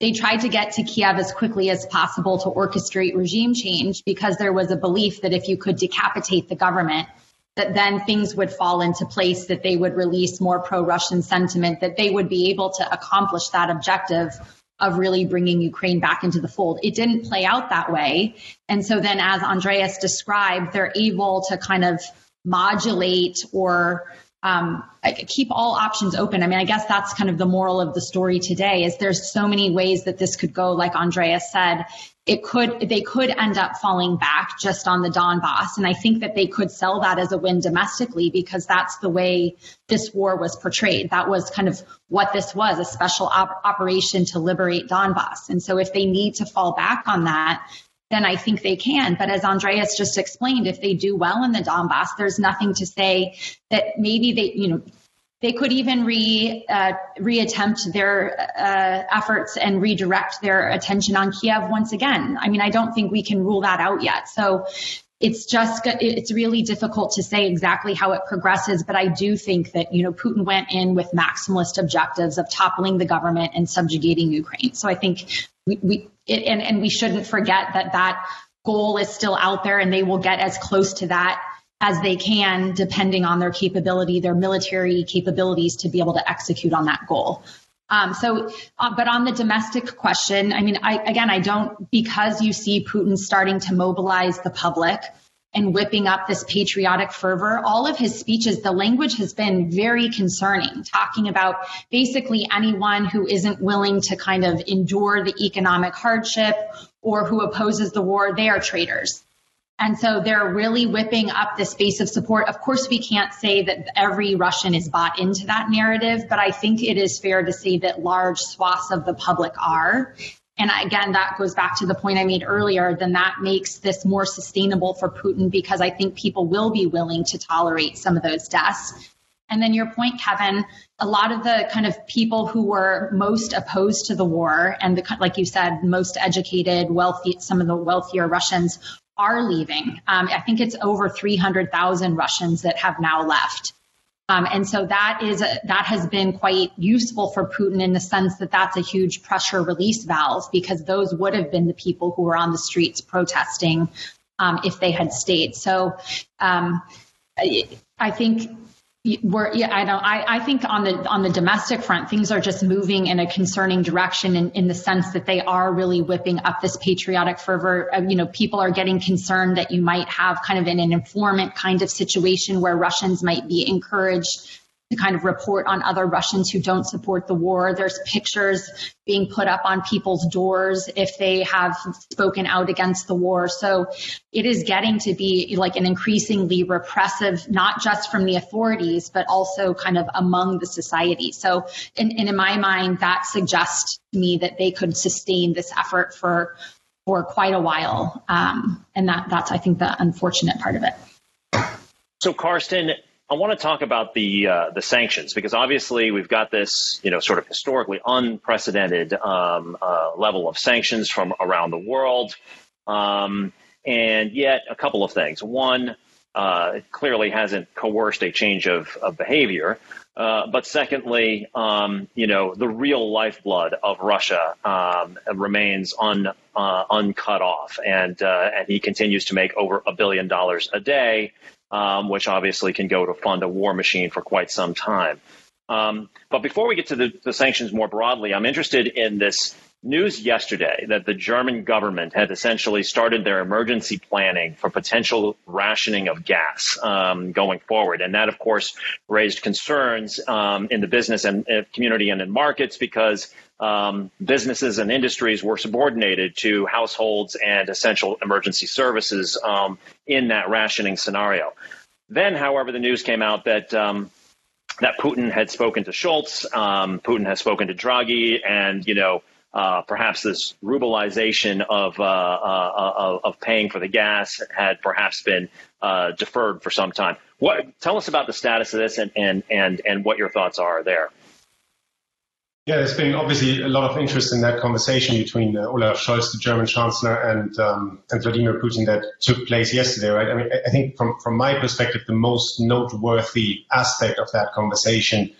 they tried to get to Kiev as quickly as possible to orchestrate regime change because there was a belief that if you could decapitate the government, that then things would fall into place, that they would release more pro-Russian sentiment, that they would be able to accomplish that objective of really bringing Ukraine back into the fold. It didn't play out that way. And so then, as Andrius described, they're able to kind of modulate or um, keep all options open. I mean, I guess that's kind of the moral of the story today is there's so many ways that this could go. Like Andrius said, it could, they could end up falling back just on the Donbass. And I think that they could sell that as a win domestically because that's the way this war was portrayed. That was kind of what this was, a special op- operation to liberate Donbass. And so if they need to fall back on that, then I think they can. But as Andrius just explained, if they do well in the Donbass, there's nothing to say that maybe they, you know, they could even re uh, reattempt their uh, efforts and redirect their attention on Kiev once again. I mean, I don't think we can rule that out yet. So it's just it's really difficult to say exactly how it progresses. But I do think that you know Putin went in with maximalist objectives of toppling the government and subjugating Ukraine. So I think we, we it, and, and we shouldn't forget that that goal is still out there and they will get as close to that as they can, depending on their capability, their military capabilities to be able to execute on that goal. Um, so, uh, but on the domestic question, I mean, I, again, I don't, because you see Putin starting to mobilize the public and whipping up this patriotic fervor. All of his speeches, the language has been very concerning, talking about basically anyone who isn't willing to kind of endure the economic hardship or who opposes the war, they are traitors. And so they're really whipping up this base of support. Of course, we can't say that every Russian is bought into that narrative, but I think it is fair to say that large swaths of the public are. And again, that goes back to the point I made earlier, then that makes this more sustainable for Putin because I think people will be willing to tolerate some of those deaths. And then your point, Kevin, a lot of the kind of people who were most opposed to the war and the, like you said, most educated, wealthy, some of the wealthier Russians are leaving. Um, I think it's over 300,000 Russians that have now left. Um, and so that is a, that has been quite useful for Putin in the sense that that's a huge pressure release valve because those would have been the people who were on the streets protesting um, if they had stayed. So um, I, I think we're yeah i know. I, I think on the on the domestic front things are just moving in a concerning direction in, in the sense that they are really whipping up this patriotic fervor. Uh, you know people are getting concerned that you might have kind of an, an informant kind of situation where russians might be encouraged to kind of report on other Russians who don't support the war. There's pictures being put up on people's doors if they have spoken out against the war. So it is getting to be like an increasingly repressive, not just from the authorities, but also kind of among the society. So, and, in my mind, that suggests to me that they could sustain this effort for for quite a while, um, and that that's I think the unfortunate part of it. So, Carsten, I want to talk about the uh, the sanctions because obviously we've got this, you know, sort of historically unprecedented um, uh, level of sanctions from around the world, um, and yet a couple of things. One, uh, it clearly hasn't coerced a change of, of behavior, uh, but secondly, um, you know, the real lifeblood of Russia um, remains un, uh, uncut off, and uh, and he continues to make over a billion dollars a day um, which obviously can go to fund a war machine for quite some time. Um, but before we get to the, the, sanctions more broadly, I'm interested in this news yesterday that the German government had essentially started their emergency planning for potential rationing of gas um, going forward. And that, of course, raised concerns um, in the business and uh, community and in markets because um, businesses and industries were subordinated to households and essential emergency services um, in that rationing scenario. Then, however, the news came out that um, that Putin had spoken to Scholz, um, Putin has spoken to Draghi, and you know uh, perhaps this rubleization of, uh, uh, of paying for the gas had perhaps been uh, deferred for some time. What tell us about the status of this and and and and what your thoughts are there. Yeah, there's been obviously a lot of interest in that conversation between uh, Olaf Scholz, the German Chancellor, and um, and Vladimir Putin that took place yesterday. Right? I mean, I think from from my perspective, the most noteworthy aspect of that conversation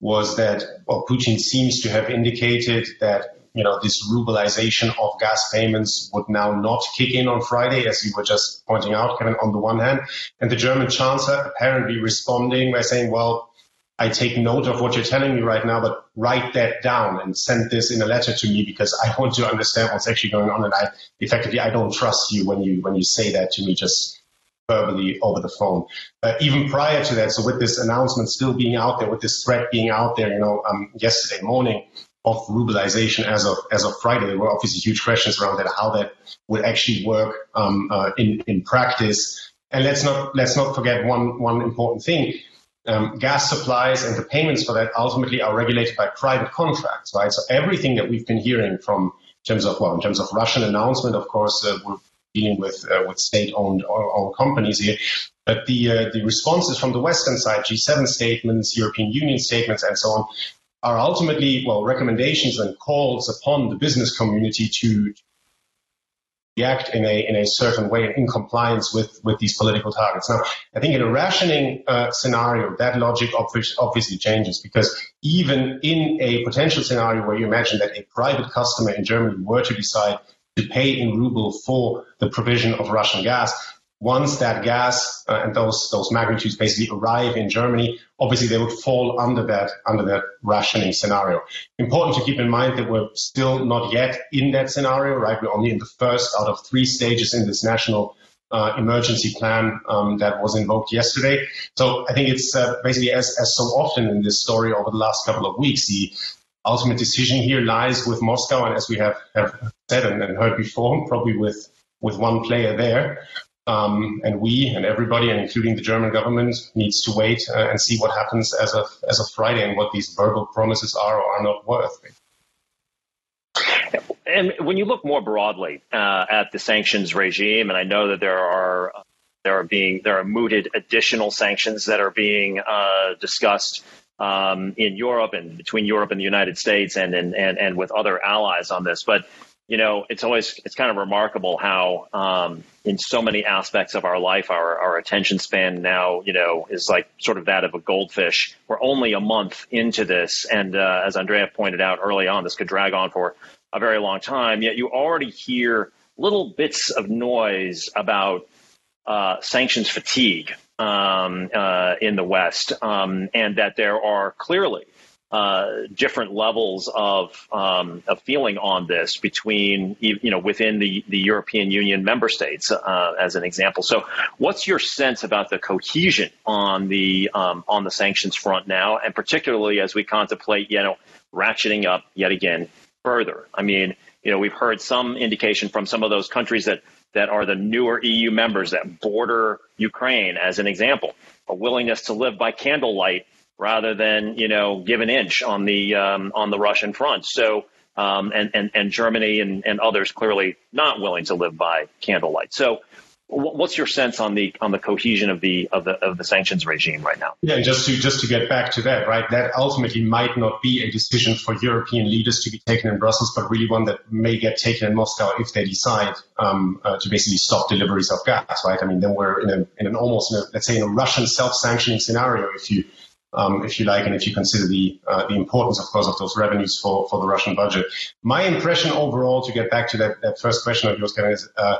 was that well, Putin seems to have indicated that you know this rubleization of gas payments would now not kick in on Friday, as you were just pointing out, Kevin. On the one hand, and the German Chancellor apparently responding by saying, well I take note of what you're telling me right now, but write that down and send this in a letter to me because I want to understand what's actually going on. And I effectively, I don't trust you when you, when you say that to me just verbally over the phone. Uh, even prior to that, so with this announcement still being out there, with this threat being out there, you know, um, yesterday morning of rubleization as of, as of Friday, there were obviously huge questions around that, how that would actually work, um, uh, in, in practice. And let's not, let's not forget one, one important thing um, gas supplies and the payments for that ultimately are regulated by private contracts, right? So everything that we've been hearing from in terms of well, in terms of Russian announcement, of course, uh, we're dealing with uh, with state-owned owned companies here. But the uh, the responses from the Western side, G7 statements, European Union statements, and so on, are ultimately well recommendations and calls upon the business community to react in a in a certain way in compliance with with these political targets. Now, I think in a rationing uh, scenario, that logic obviously changes because even in a potential scenario where you imagine that a private customer in Germany were to decide to pay in ruble for the provision of Russian gas, once that gas uh, and those those magnitudes basically arrive in Germany, obviously they would fall under that under that rationing scenario. Important to keep in mind that we're still not yet in that scenario, right? We're only in the first out of three stages in this national uh, emergency plan um, that was invoked yesterday. So I think it's uh, basically as as so often in this story over the last couple of weeks, the ultimate decision here lies with Moscow, and as we have, have said and, and heard before, probably with with one player there. Um, and we and everybody, and including the German government, needs to wait uh, and see what happens as of as of Friday and what these verbal promises are or are not worth. And when you look more broadly uh, at the sanctions regime, and I know that there are there are being there are mooted additional sanctions that are being uh, discussed um, in Europe and between Europe and the United States and, and and and with other allies on this, but you know, it's always it's kind of remarkable how um, in so many aspects of our life, our our attention span now, you know, is like sort of that of a goldfish. We're only a month into this, and uh, as Andrea pointed out early on, this could drag on for a very long time. Yet you already hear little bits of noise about uh, sanctions fatigue um, uh, in the West, um, and that there are clearly uh, different levels of um, of feeling on this between you know within the the European Union member states, uh, as an example. So, what's your sense about the cohesion on the um, on the sanctions front now, and particularly as we contemplate, you know, ratcheting up yet again further? I mean, you know, we've heard some indication from some of those countries that that are the newer EU members that border Ukraine, as an example, a willingness to live by candlelight rather than you know give an inch on the um, on the Russian front. So um, and, and and Germany and, and others clearly not willing to live by candlelight. So what's your sense on the on the cohesion of the of the of the sanctions regime right now? Yeah, just to just to get back to that, right? That ultimately might not be a decision for European leaders to be taken in Brussels, but really one that may get taken in Moscow if they decide um, uh, to basically stop deliveries of gas, right? I mean, then we're in, a, in an almost in a, let's say in a Russian self-sanctioning scenario if you um, if you like, and if you consider the uh, the importance, of course, of those revenues for, for the Russian budget. My impression overall, to get back to that, that first question of yours, Kevin, is uh,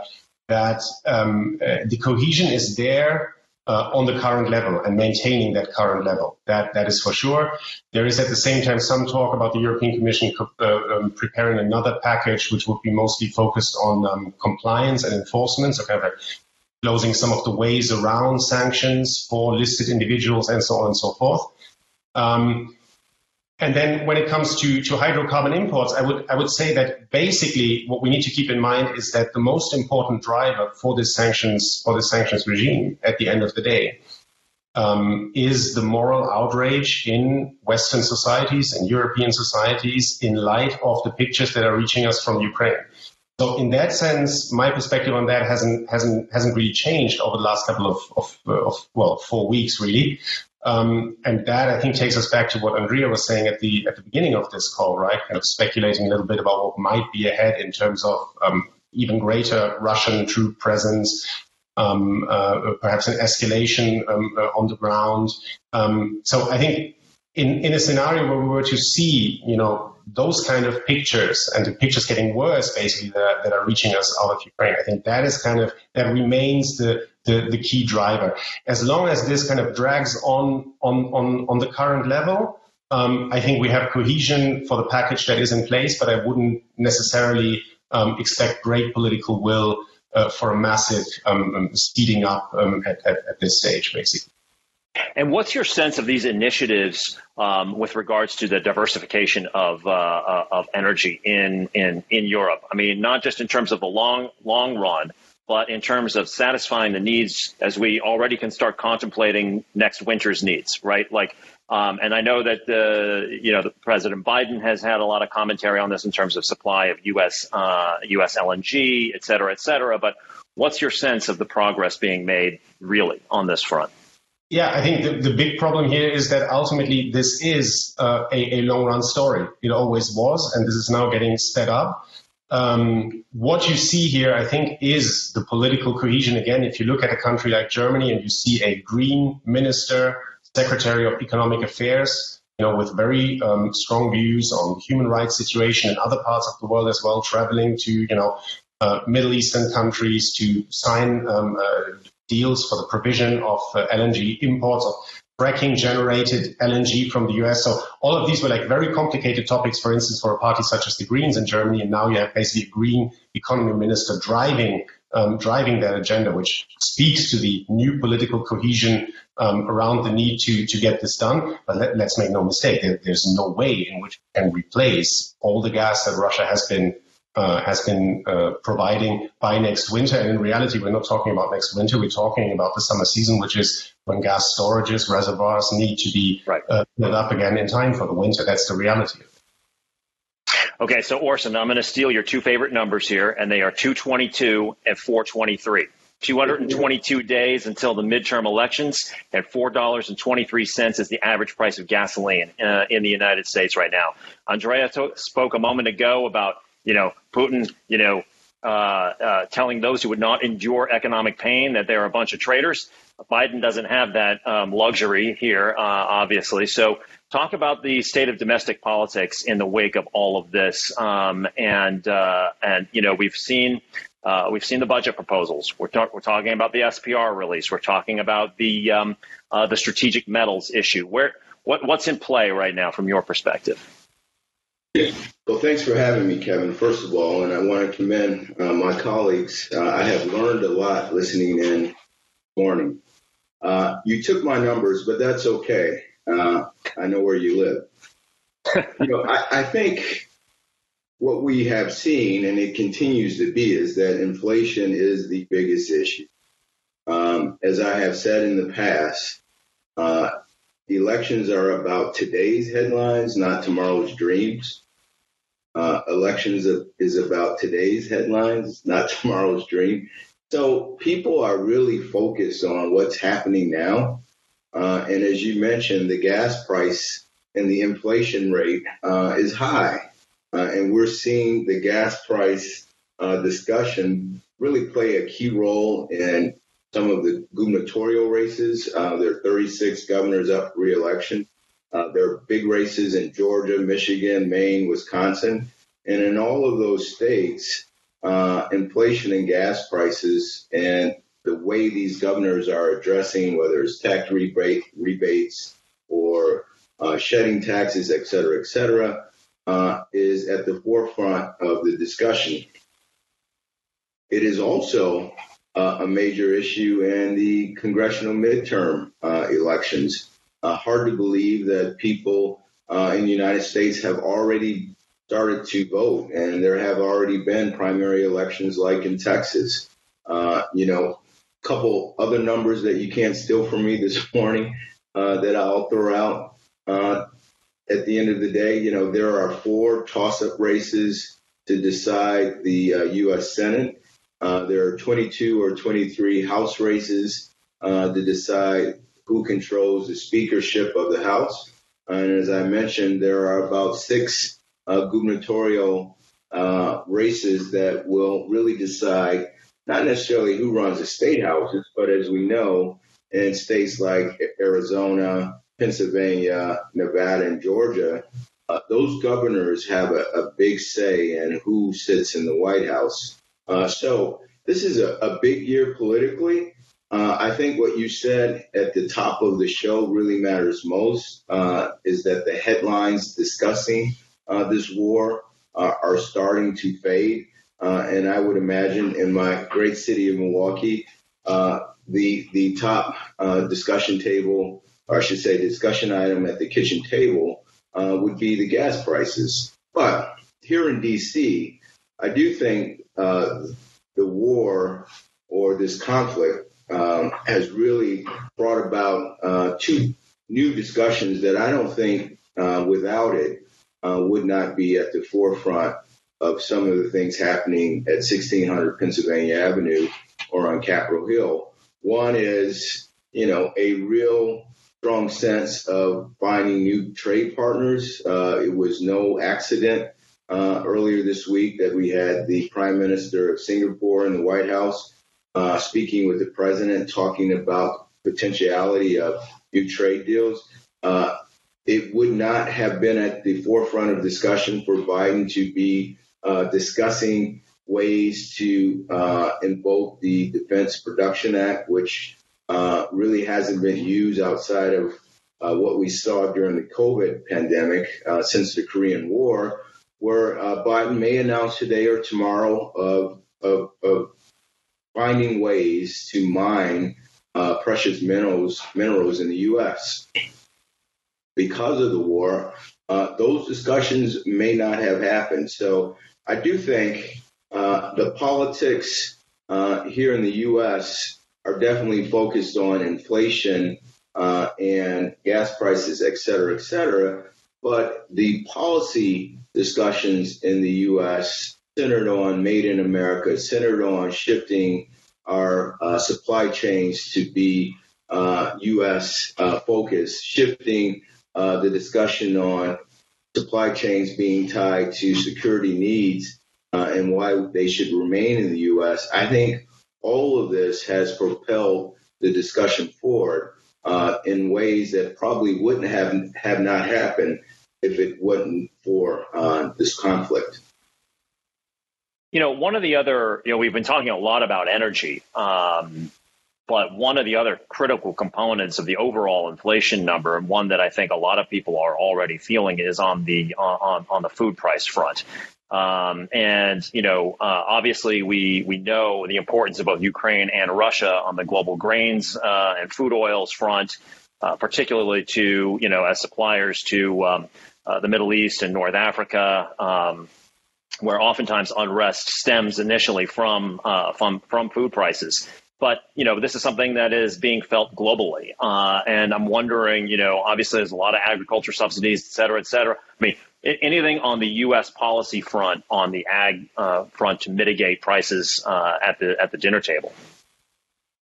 that um, uh, the cohesion is there uh, on the current level and maintaining that current level. That that is for sure. There is at the same time some talk about the European Commission uh, um, preparing another package, which would be mostly focused on um, compliance and enforcement, so kind of closing some of the ways around sanctions for listed individuals and so on and so forth. Um, and then when it comes to, to hydrocarbon imports, I would, I would say that basically what we need to keep in mind is that the most important driver for this sanctions, for this sanctions regime at the end of the day um, is the moral outrage in Western societies and European societies in light of the pictures that are reaching us from Ukraine. So in that sense, my perspective on that hasn't hasn't hasn't really changed over the last couple of of, of well four weeks really, um, and that I think takes us back to what Andrea was saying at the at the beginning of this call, right? Kind of speculating a little bit about what might be ahead in terms of um, even greater Russian troop presence, um, uh, perhaps an escalation um, uh, on the ground. Um, so I think in in a scenario where we were to see, you know, those kind of pictures and the pictures getting worse basically that are, that are reaching us out of Ukraine. I think that is kind of that remains the, the, the key driver. As long as this kind of drags on on on, on the current level, um, I think we have cohesion for the package that is in place, but I wouldn't necessarily um, expect great political will uh, for a massive um, um speeding up um, at, at, at this stage, basically. And what's your sense of these initiatives um, with regards to the diversification of uh, uh, of energy in, in in Europe? I mean, not just in terms of the long long run, but in terms of satisfying the needs as we already can start contemplating next winter's needs, right? Like, um, and I know that the you know the President Biden has had a lot of commentary on this in terms of supply of U.S. Uh, U.S. LNG, et cetera, et cetera. But what's your sense of the progress being made really on this front? Yeah, I think the, the big problem here is that ultimately this is uh, a, a long run story. It always was, and this is now getting sped up. Um, what you see here, I think, is the political cohesion. Again, if you look at a country like Germany and you see a green minister, secretary of economic affairs, you know, with very um, strong views on human rights situation in other parts of the world as well, traveling to, you know, uh, Middle Eastern countries to sign um, uh, deals for the provision of uh, LNG imports of fracking generated LNG from the US. So all of these were like very complicated topics, for instance, for a party such as the Greens in Germany. And now you have basically a green economy minister driving um, driving that agenda, which speaks to the new political cohesion um, around the need to to get this done. But let, us make no mistake, there, there's no way in which we can replace all the gas that Russia has been uh, has been uh, providing by next winter. And in reality, we're not talking about next winter. We're talking about the summer season, which is when gas storages, reservoirs need to be right. uh, filled up again in time for the winter. That's the reality. Okay, so Orson, I'm going to steal your two favorite numbers here, and they are 222 and 423. 222 days until the midterm elections, and $4.23 is the average price of gasoline uh, in the United States right now. Andrea to- spoke a moment ago about you know, Putin, you know, uh, uh, telling those who would not endure economic pain that they're a bunch of traitors. Biden doesn't have that um, luxury here, uh, obviously. So, talk about the state of domestic politics in the wake of all of this. Um, and uh, and you know, we've seen uh, we've seen the budget proposals. We're, we're talking about the SPR release. We're talking about the um, uh, the strategic metals issue. Where what what's in play right now from your perspective? Well, thanks for having me, Kevin, first of all. And I want to commend uh, my colleagues. Uh, I have learned a lot listening in morning. Uh, you took my numbers, but that's okay. Uh, I know where you live. (laughs) you know, I, I, think what we have seen, and it continues to be, is that inflation is the biggest issue. Um, as I have said in the past, uh, elections are about today's headlines, not tomorrow's dreams. Uh, elections is about today's headlines, not (laughs) tomorrow's dream. So people are really focused on what's happening now. Uh, and as you mentioned, the gas price and the inflation rate uh, is high. Uh, and we're seeing the gas price uh, discussion really play a key role in some of the gubernatorial races. Uh, there are 36 governors up for reelection. Uh, there are big races in Georgia, Michigan, Maine, Wisconsin. And in all of those states, uh, inflation and gas prices and the way these governors are addressing whether it's tax rebate, rebates or uh, shedding taxes, et cetera, et cetera, uh, is at the forefront of the discussion. It is also uh, a major issue in the congressional midterm uh, elections. Uh, hard to believe that people uh, in the United States have already started to vote, and there have already been primary elections like in Texas. Uh, you know, a couple other numbers that you can't steal from me this (laughs) morning uh, that I'll throw out. at the end of the day, you know, there are four toss-up races to decide the U.S. Senate. Uh, there are 22 or 23 House races uh, to decide who controls the speakership of the House. And as I mentioned, there are about six uh, gubernatorial uh, races that will really decide not necessarily who runs the state houses, but as we know, in states like Arizona, Pennsylvania, Nevada, and Georgia, uh, those governors have a, a, big say in who sits in the White House. Uh, so this is a, a big year politically. Uh, I think what you said at the top of the show really matters most uh, is that the headlines discussing uh, this war uh, are starting to fade. Uh, and I would imagine in my great city of Milwaukee, the the top discussion table, or I should say, discussion item at the kitchen table would be the gas prices. But here in D.C., I do think the war or this conflict um, has really brought about uh, two new discussions that I don't think uh, without it uh, would not be at the forefront of some of the things happening at 1600 Pennsylvania Avenue or on Capitol Hill. One is, you know, a real strong sense of finding new trade partners. Uh, it was no accident uh, earlier this week that we had the Prime Minister of Singapore in the White House uh, speaking with the president, talking about potentiality of new trade deals. Uh, it would not have been at the forefront of discussion for Biden to be uh, discussing ways to uh, invoke the Defense Production Act, which uh, really hasn't been used outside of what we saw during the COVID pandemic since the Korean War where uh, Biden may announce today or tomorrow of, of, of finding ways to mine uh, precious minerals minerals in the U.S. Because of the war, uh, those discussions may not have happened. So I do think uh, the politics uh, here in the U.S. are definitely focused on inflation uh, and gas prices, et cetera, et cetera. But the policy discussions in the U.S. centered on made in America, centered on shifting our uh, supply chains to be uh, U.S. Uh, focused, shifting uh, the discussion on supply chains being tied to security needs uh, and why they should remain in the U.S. I think all of this has propelled the discussion forward uh, in ways that probably wouldn't have have not happened if it wasn't for this conflict. You know, one of the other, you know, we've been talking a lot about energy, um, but one of the other critical components of the overall inflation number, and one that I think a lot of people are already feeling, is on the on on the food price front. Um, and you know, uh, obviously, we we know the importance of both Ukraine and Russia on the global grains uh, and food oils front, uh, particularly to you know as suppliers to um, uh, the Middle East and North Africa. Where oftentimes unrest stems initially from uh, from from food prices. But you know, this is something that is being felt globally, uh, and I'm wondering, you know, obviously there's a lot of agriculture subsidies, et cetera, et cetera. I mean, anything on the U.S. policy front, on the ag uh, front, to mitigate prices uh, at the at the dinner table?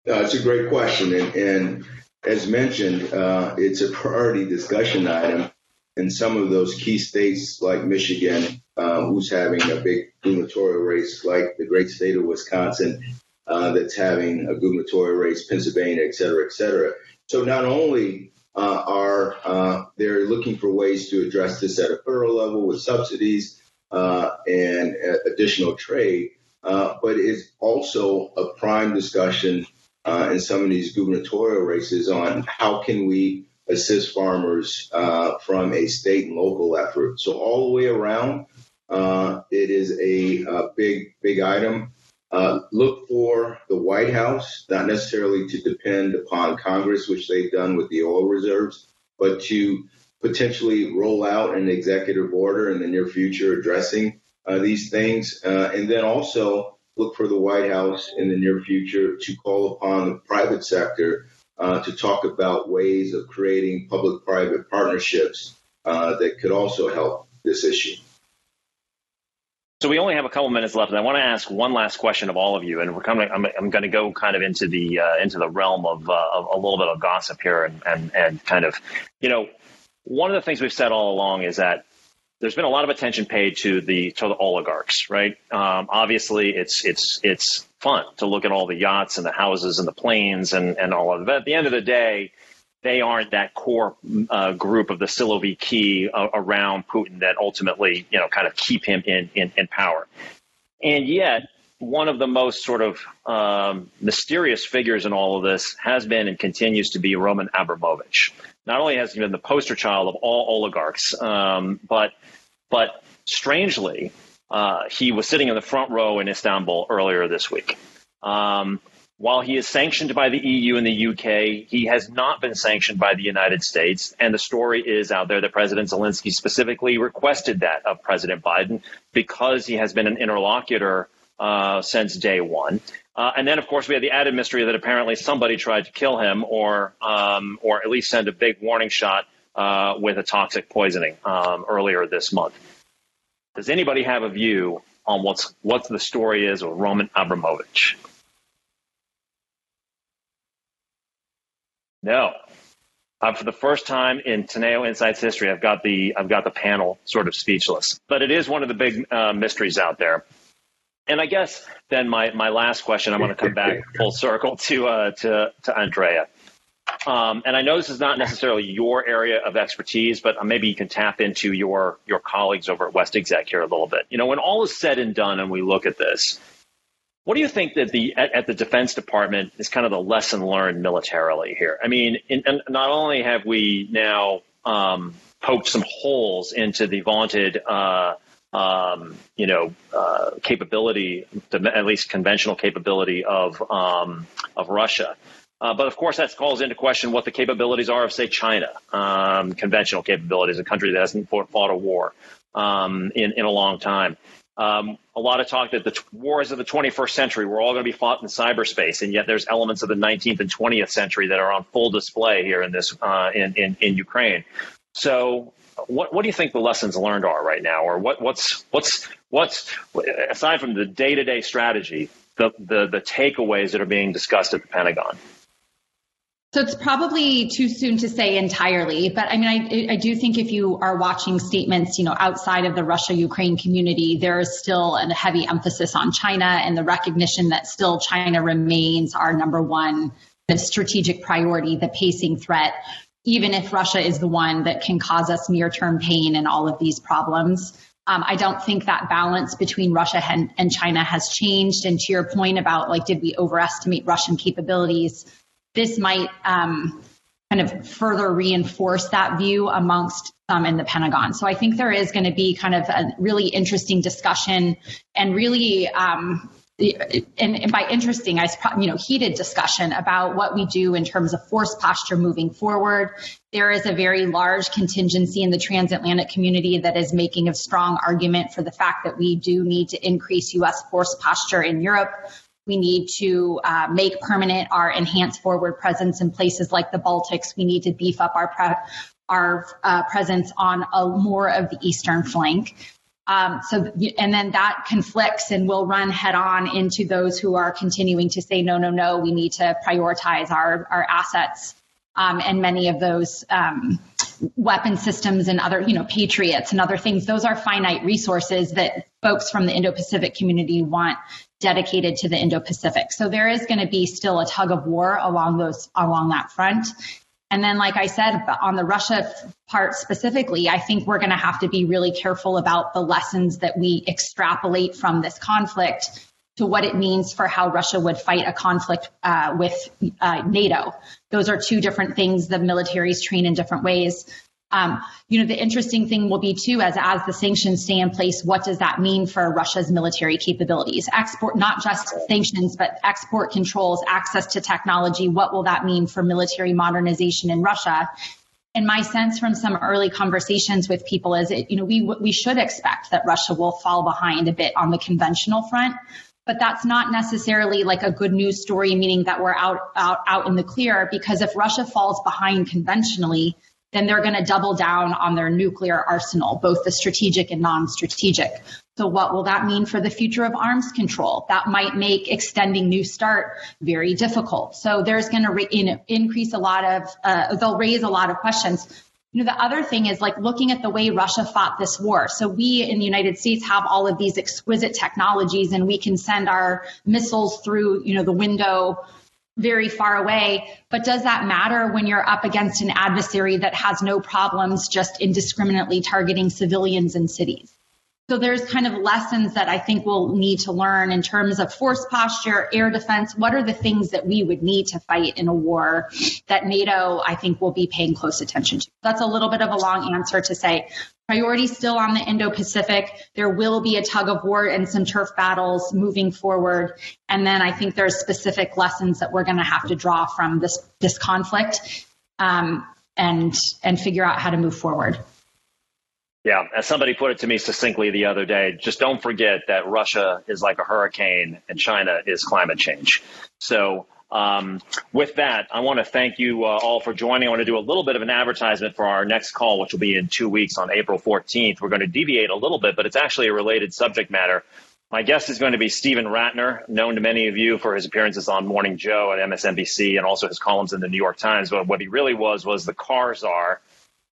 Uh, it's a great question, and, and as mentioned, uh, it's a priority discussion item in some of those key states like Michigan, uh, who's having a big gubernatorial race, like the great state of Wisconsin, uh, that's having a gubernatorial race, Pennsylvania, et cetera, et cetera. So not only uh, are uh, they're looking for ways to address this at a federal level with subsidies uh, and additional trade, uh, but it's also a prime discussion in some of these gubernatorial races on how can we assist farmers uh, from a state and local effort. So all the way around, uh, it is a, a, big, big item. Uh, look for the White House, not necessarily to depend upon Congress, which they've done with the oil reserves, but to potentially roll out an executive order in the near future addressing uh, these things. Uh, and then also look for the White House in the near future to call upon the private sector uh, to talk about ways of creating public-private partnerships uh, that could also help this issue. So we only have a couple minutes left, and I want to ask one last question of all of you. And we're coming. I'm, I'm going to go kind of into the uh, into the realm of, uh, of, a little bit of gossip here, and, and and kind of, you know, one of the things we've said all along is that there's been a lot of attention paid to the to the oligarchs, right? Um, obviously, it's it's it's fun to look at all the yachts and the houses and the planes and and all of that. At the end of the day, they aren't that core uh, group of the Siloviki uh, around Putin that ultimately, you know, kind of keep him in in, in power. And yet, one of the most sort of um, mysterious figures in all of this has been and continues to be Roman Abramovich. Not only has he been the poster child of all oligarchs, um, but but strangely, uh, he was sitting in the front row in Istanbul earlier this week. Um, while he is sanctioned by the EU and the UK, he has not been sanctioned by the United States. And the story is out there that President Zelensky specifically requested that of President Biden because he has been an interlocutor uh, since day one. Uh, and then, of course, we had the added mystery that apparently somebody tried to kill him, or um, or at least send a big warning shot uh, with a toxic poisoning um, earlier this month. Does anybody have a view on what's what the story is with Roman Abramovich? No. Uh, for the first time in Teneo Insights history, I've got the I've got the panel sort of speechless. But it is one of the big uh, mysteries out there. And I guess then my, my last question, I'm going to come back (laughs) full circle to uh, to to Andrea. Um, and I know this is not necessarily your area of expertise, but maybe you can tap into your your colleagues over at WestExec here a little bit. You know, when all is said and done, and we look at this, what do you think that the at, at the Defense Department is kind of the lesson learned militarily here? I mean, in, not only have we now um, poked some holes into the vaunted. Uh, um, you know, uh, capability, at least conventional capability of um, of Russia. Uh, but of course, that calls into question what the capabilities are of, say, China, um, conventional capabilities, a country that hasn't fought, fought a war um, in, in a long time. Um, a lot of talk that the t- wars of the 21st century were all going to be fought in cyberspace, and yet there's elements of the 19th and 20th century that are on full display here in this uh, in, in, in Ukraine. So, what what do you think the lessons learned are right now, or what what's what's what's aside from the day to day strategy, the, the the takeaways that are being discussed at the Pentagon? So it's probably too soon to say entirely, but I mean, I, I do think if you are watching statements, you know, outside of the Russia-Ukraine community, there is still a heavy emphasis on China and the recognition that still China remains our number one strategic priority, the pacing threat, even if Russia is the one that can cause us near-term pain in all of these problems. Um, I don't think that balance between Russia and, and China has changed. And to your point about like, did we overestimate Russian capabilities? This might um, kind of further reinforce that view amongst some in the Pentagon. So I think there is going to be kind of a really interesting discussion and really. Um, and, and, by interesting, I you know heated discussion about what we do in terms of force posture moving forward. There is a very large contingency in the transatlantic community that is making a strong argument for the fact that we do need to increase U.S. force posture in Europe. We need to uh, make permanent our enhanced forward presence in places like the Baltics. We need to beef up our pre- our uh, presence on a, more of the eastern flank. Um, so, and then that conflicts and will run head on into those who are continuing to say, no, no, no, we need to prioritize our, our assets. Um, and many of those um, weapon systems and other, you know, patriots and other things, those are finite resources that folks from the Indo Pacific community want dedicated to the Indo-Pacific. So there is going to be still a tug of war along those along that front. And then, like I said, on the Russia part specifically, I think we're going to have to be really careful about the lessons that we extrapolate from this conflict to what it means for how Russia would fight a conflict uh, with uh, NATO. Those are two different things. The militaries train in different ways. Um, you know, the interesting thing will be too, as as the sanctions stay in place, what does that mean for Russia's military capabilities? Export, not just sanctions, but export controls, access to technology. What will that mean for military modernization in Russia? And my sense from some early conversations with people is, it, you know, we we should expect that Russia will fall behind a bit on the conventional front, but that's not necessarily like a good news story, meaning that we're out out out in the clear. Because if Russia falls behind conventionally then they're going to double down on their nuclear arsenal, both the strategic and non strategic. So, what will that mean for the future of arms control? That might make extending New START very difficult. So, there's going to re- increase a lot of, uh, they'll raise a lot of questions. You know, the other thing is like looking at the way Russia fought this war. So we in the United States have all of these exquisite technologies and we can send our missiles through, you know, the window very far away. But does that matter when you're up against an adversary that has no problems just indiscriminately targeting civilians and cities? So there's kind of lessons that I think we'll need to learn in terms of force posture, air defense. What are the things that we would need to fight in a war that NATO, I think, will be paying close attention to? That's a little bit of a long answer to say priority still on the Indo-Pacific. There will be a tug of war and some turf battles moving forward. And then I think there's specific lessons that we're going to have to draw from this, this conflict um, and, and figure out how to move forward. Yeah, as somebody put it to me succinctly the other day, just don't forget that Russia is like a hurricane and China is climate change. So, um, with that, I want to thank you uh, all for joining. I want to do a little bit of an advertisement for our next call, which will be in two weeks on April 14th. We're going to deviate a little bit, but it's actually a related subject matter. My guest is going to be Steven Rattner, known to many of you for his appearances on Morning Joe at MSNBC and also his columns in the New York Times. But what he really was was the car czar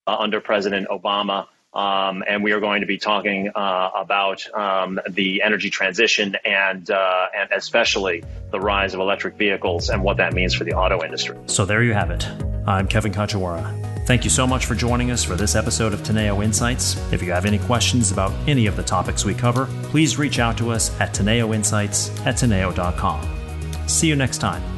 uh, under President Obama. Um, and we are going to be talking uh, about um, the energy transition and uh, and especially the rise of electric vehicles and what that means for the auto industry. So there you have it. I'm Kevin Kajiwara. Thank you so much for joining us for this episode of Teneo Insights. If you have any questions about any of the topics we cover, please reach out to us at Teneo Insights at Teneo.com. See you next time.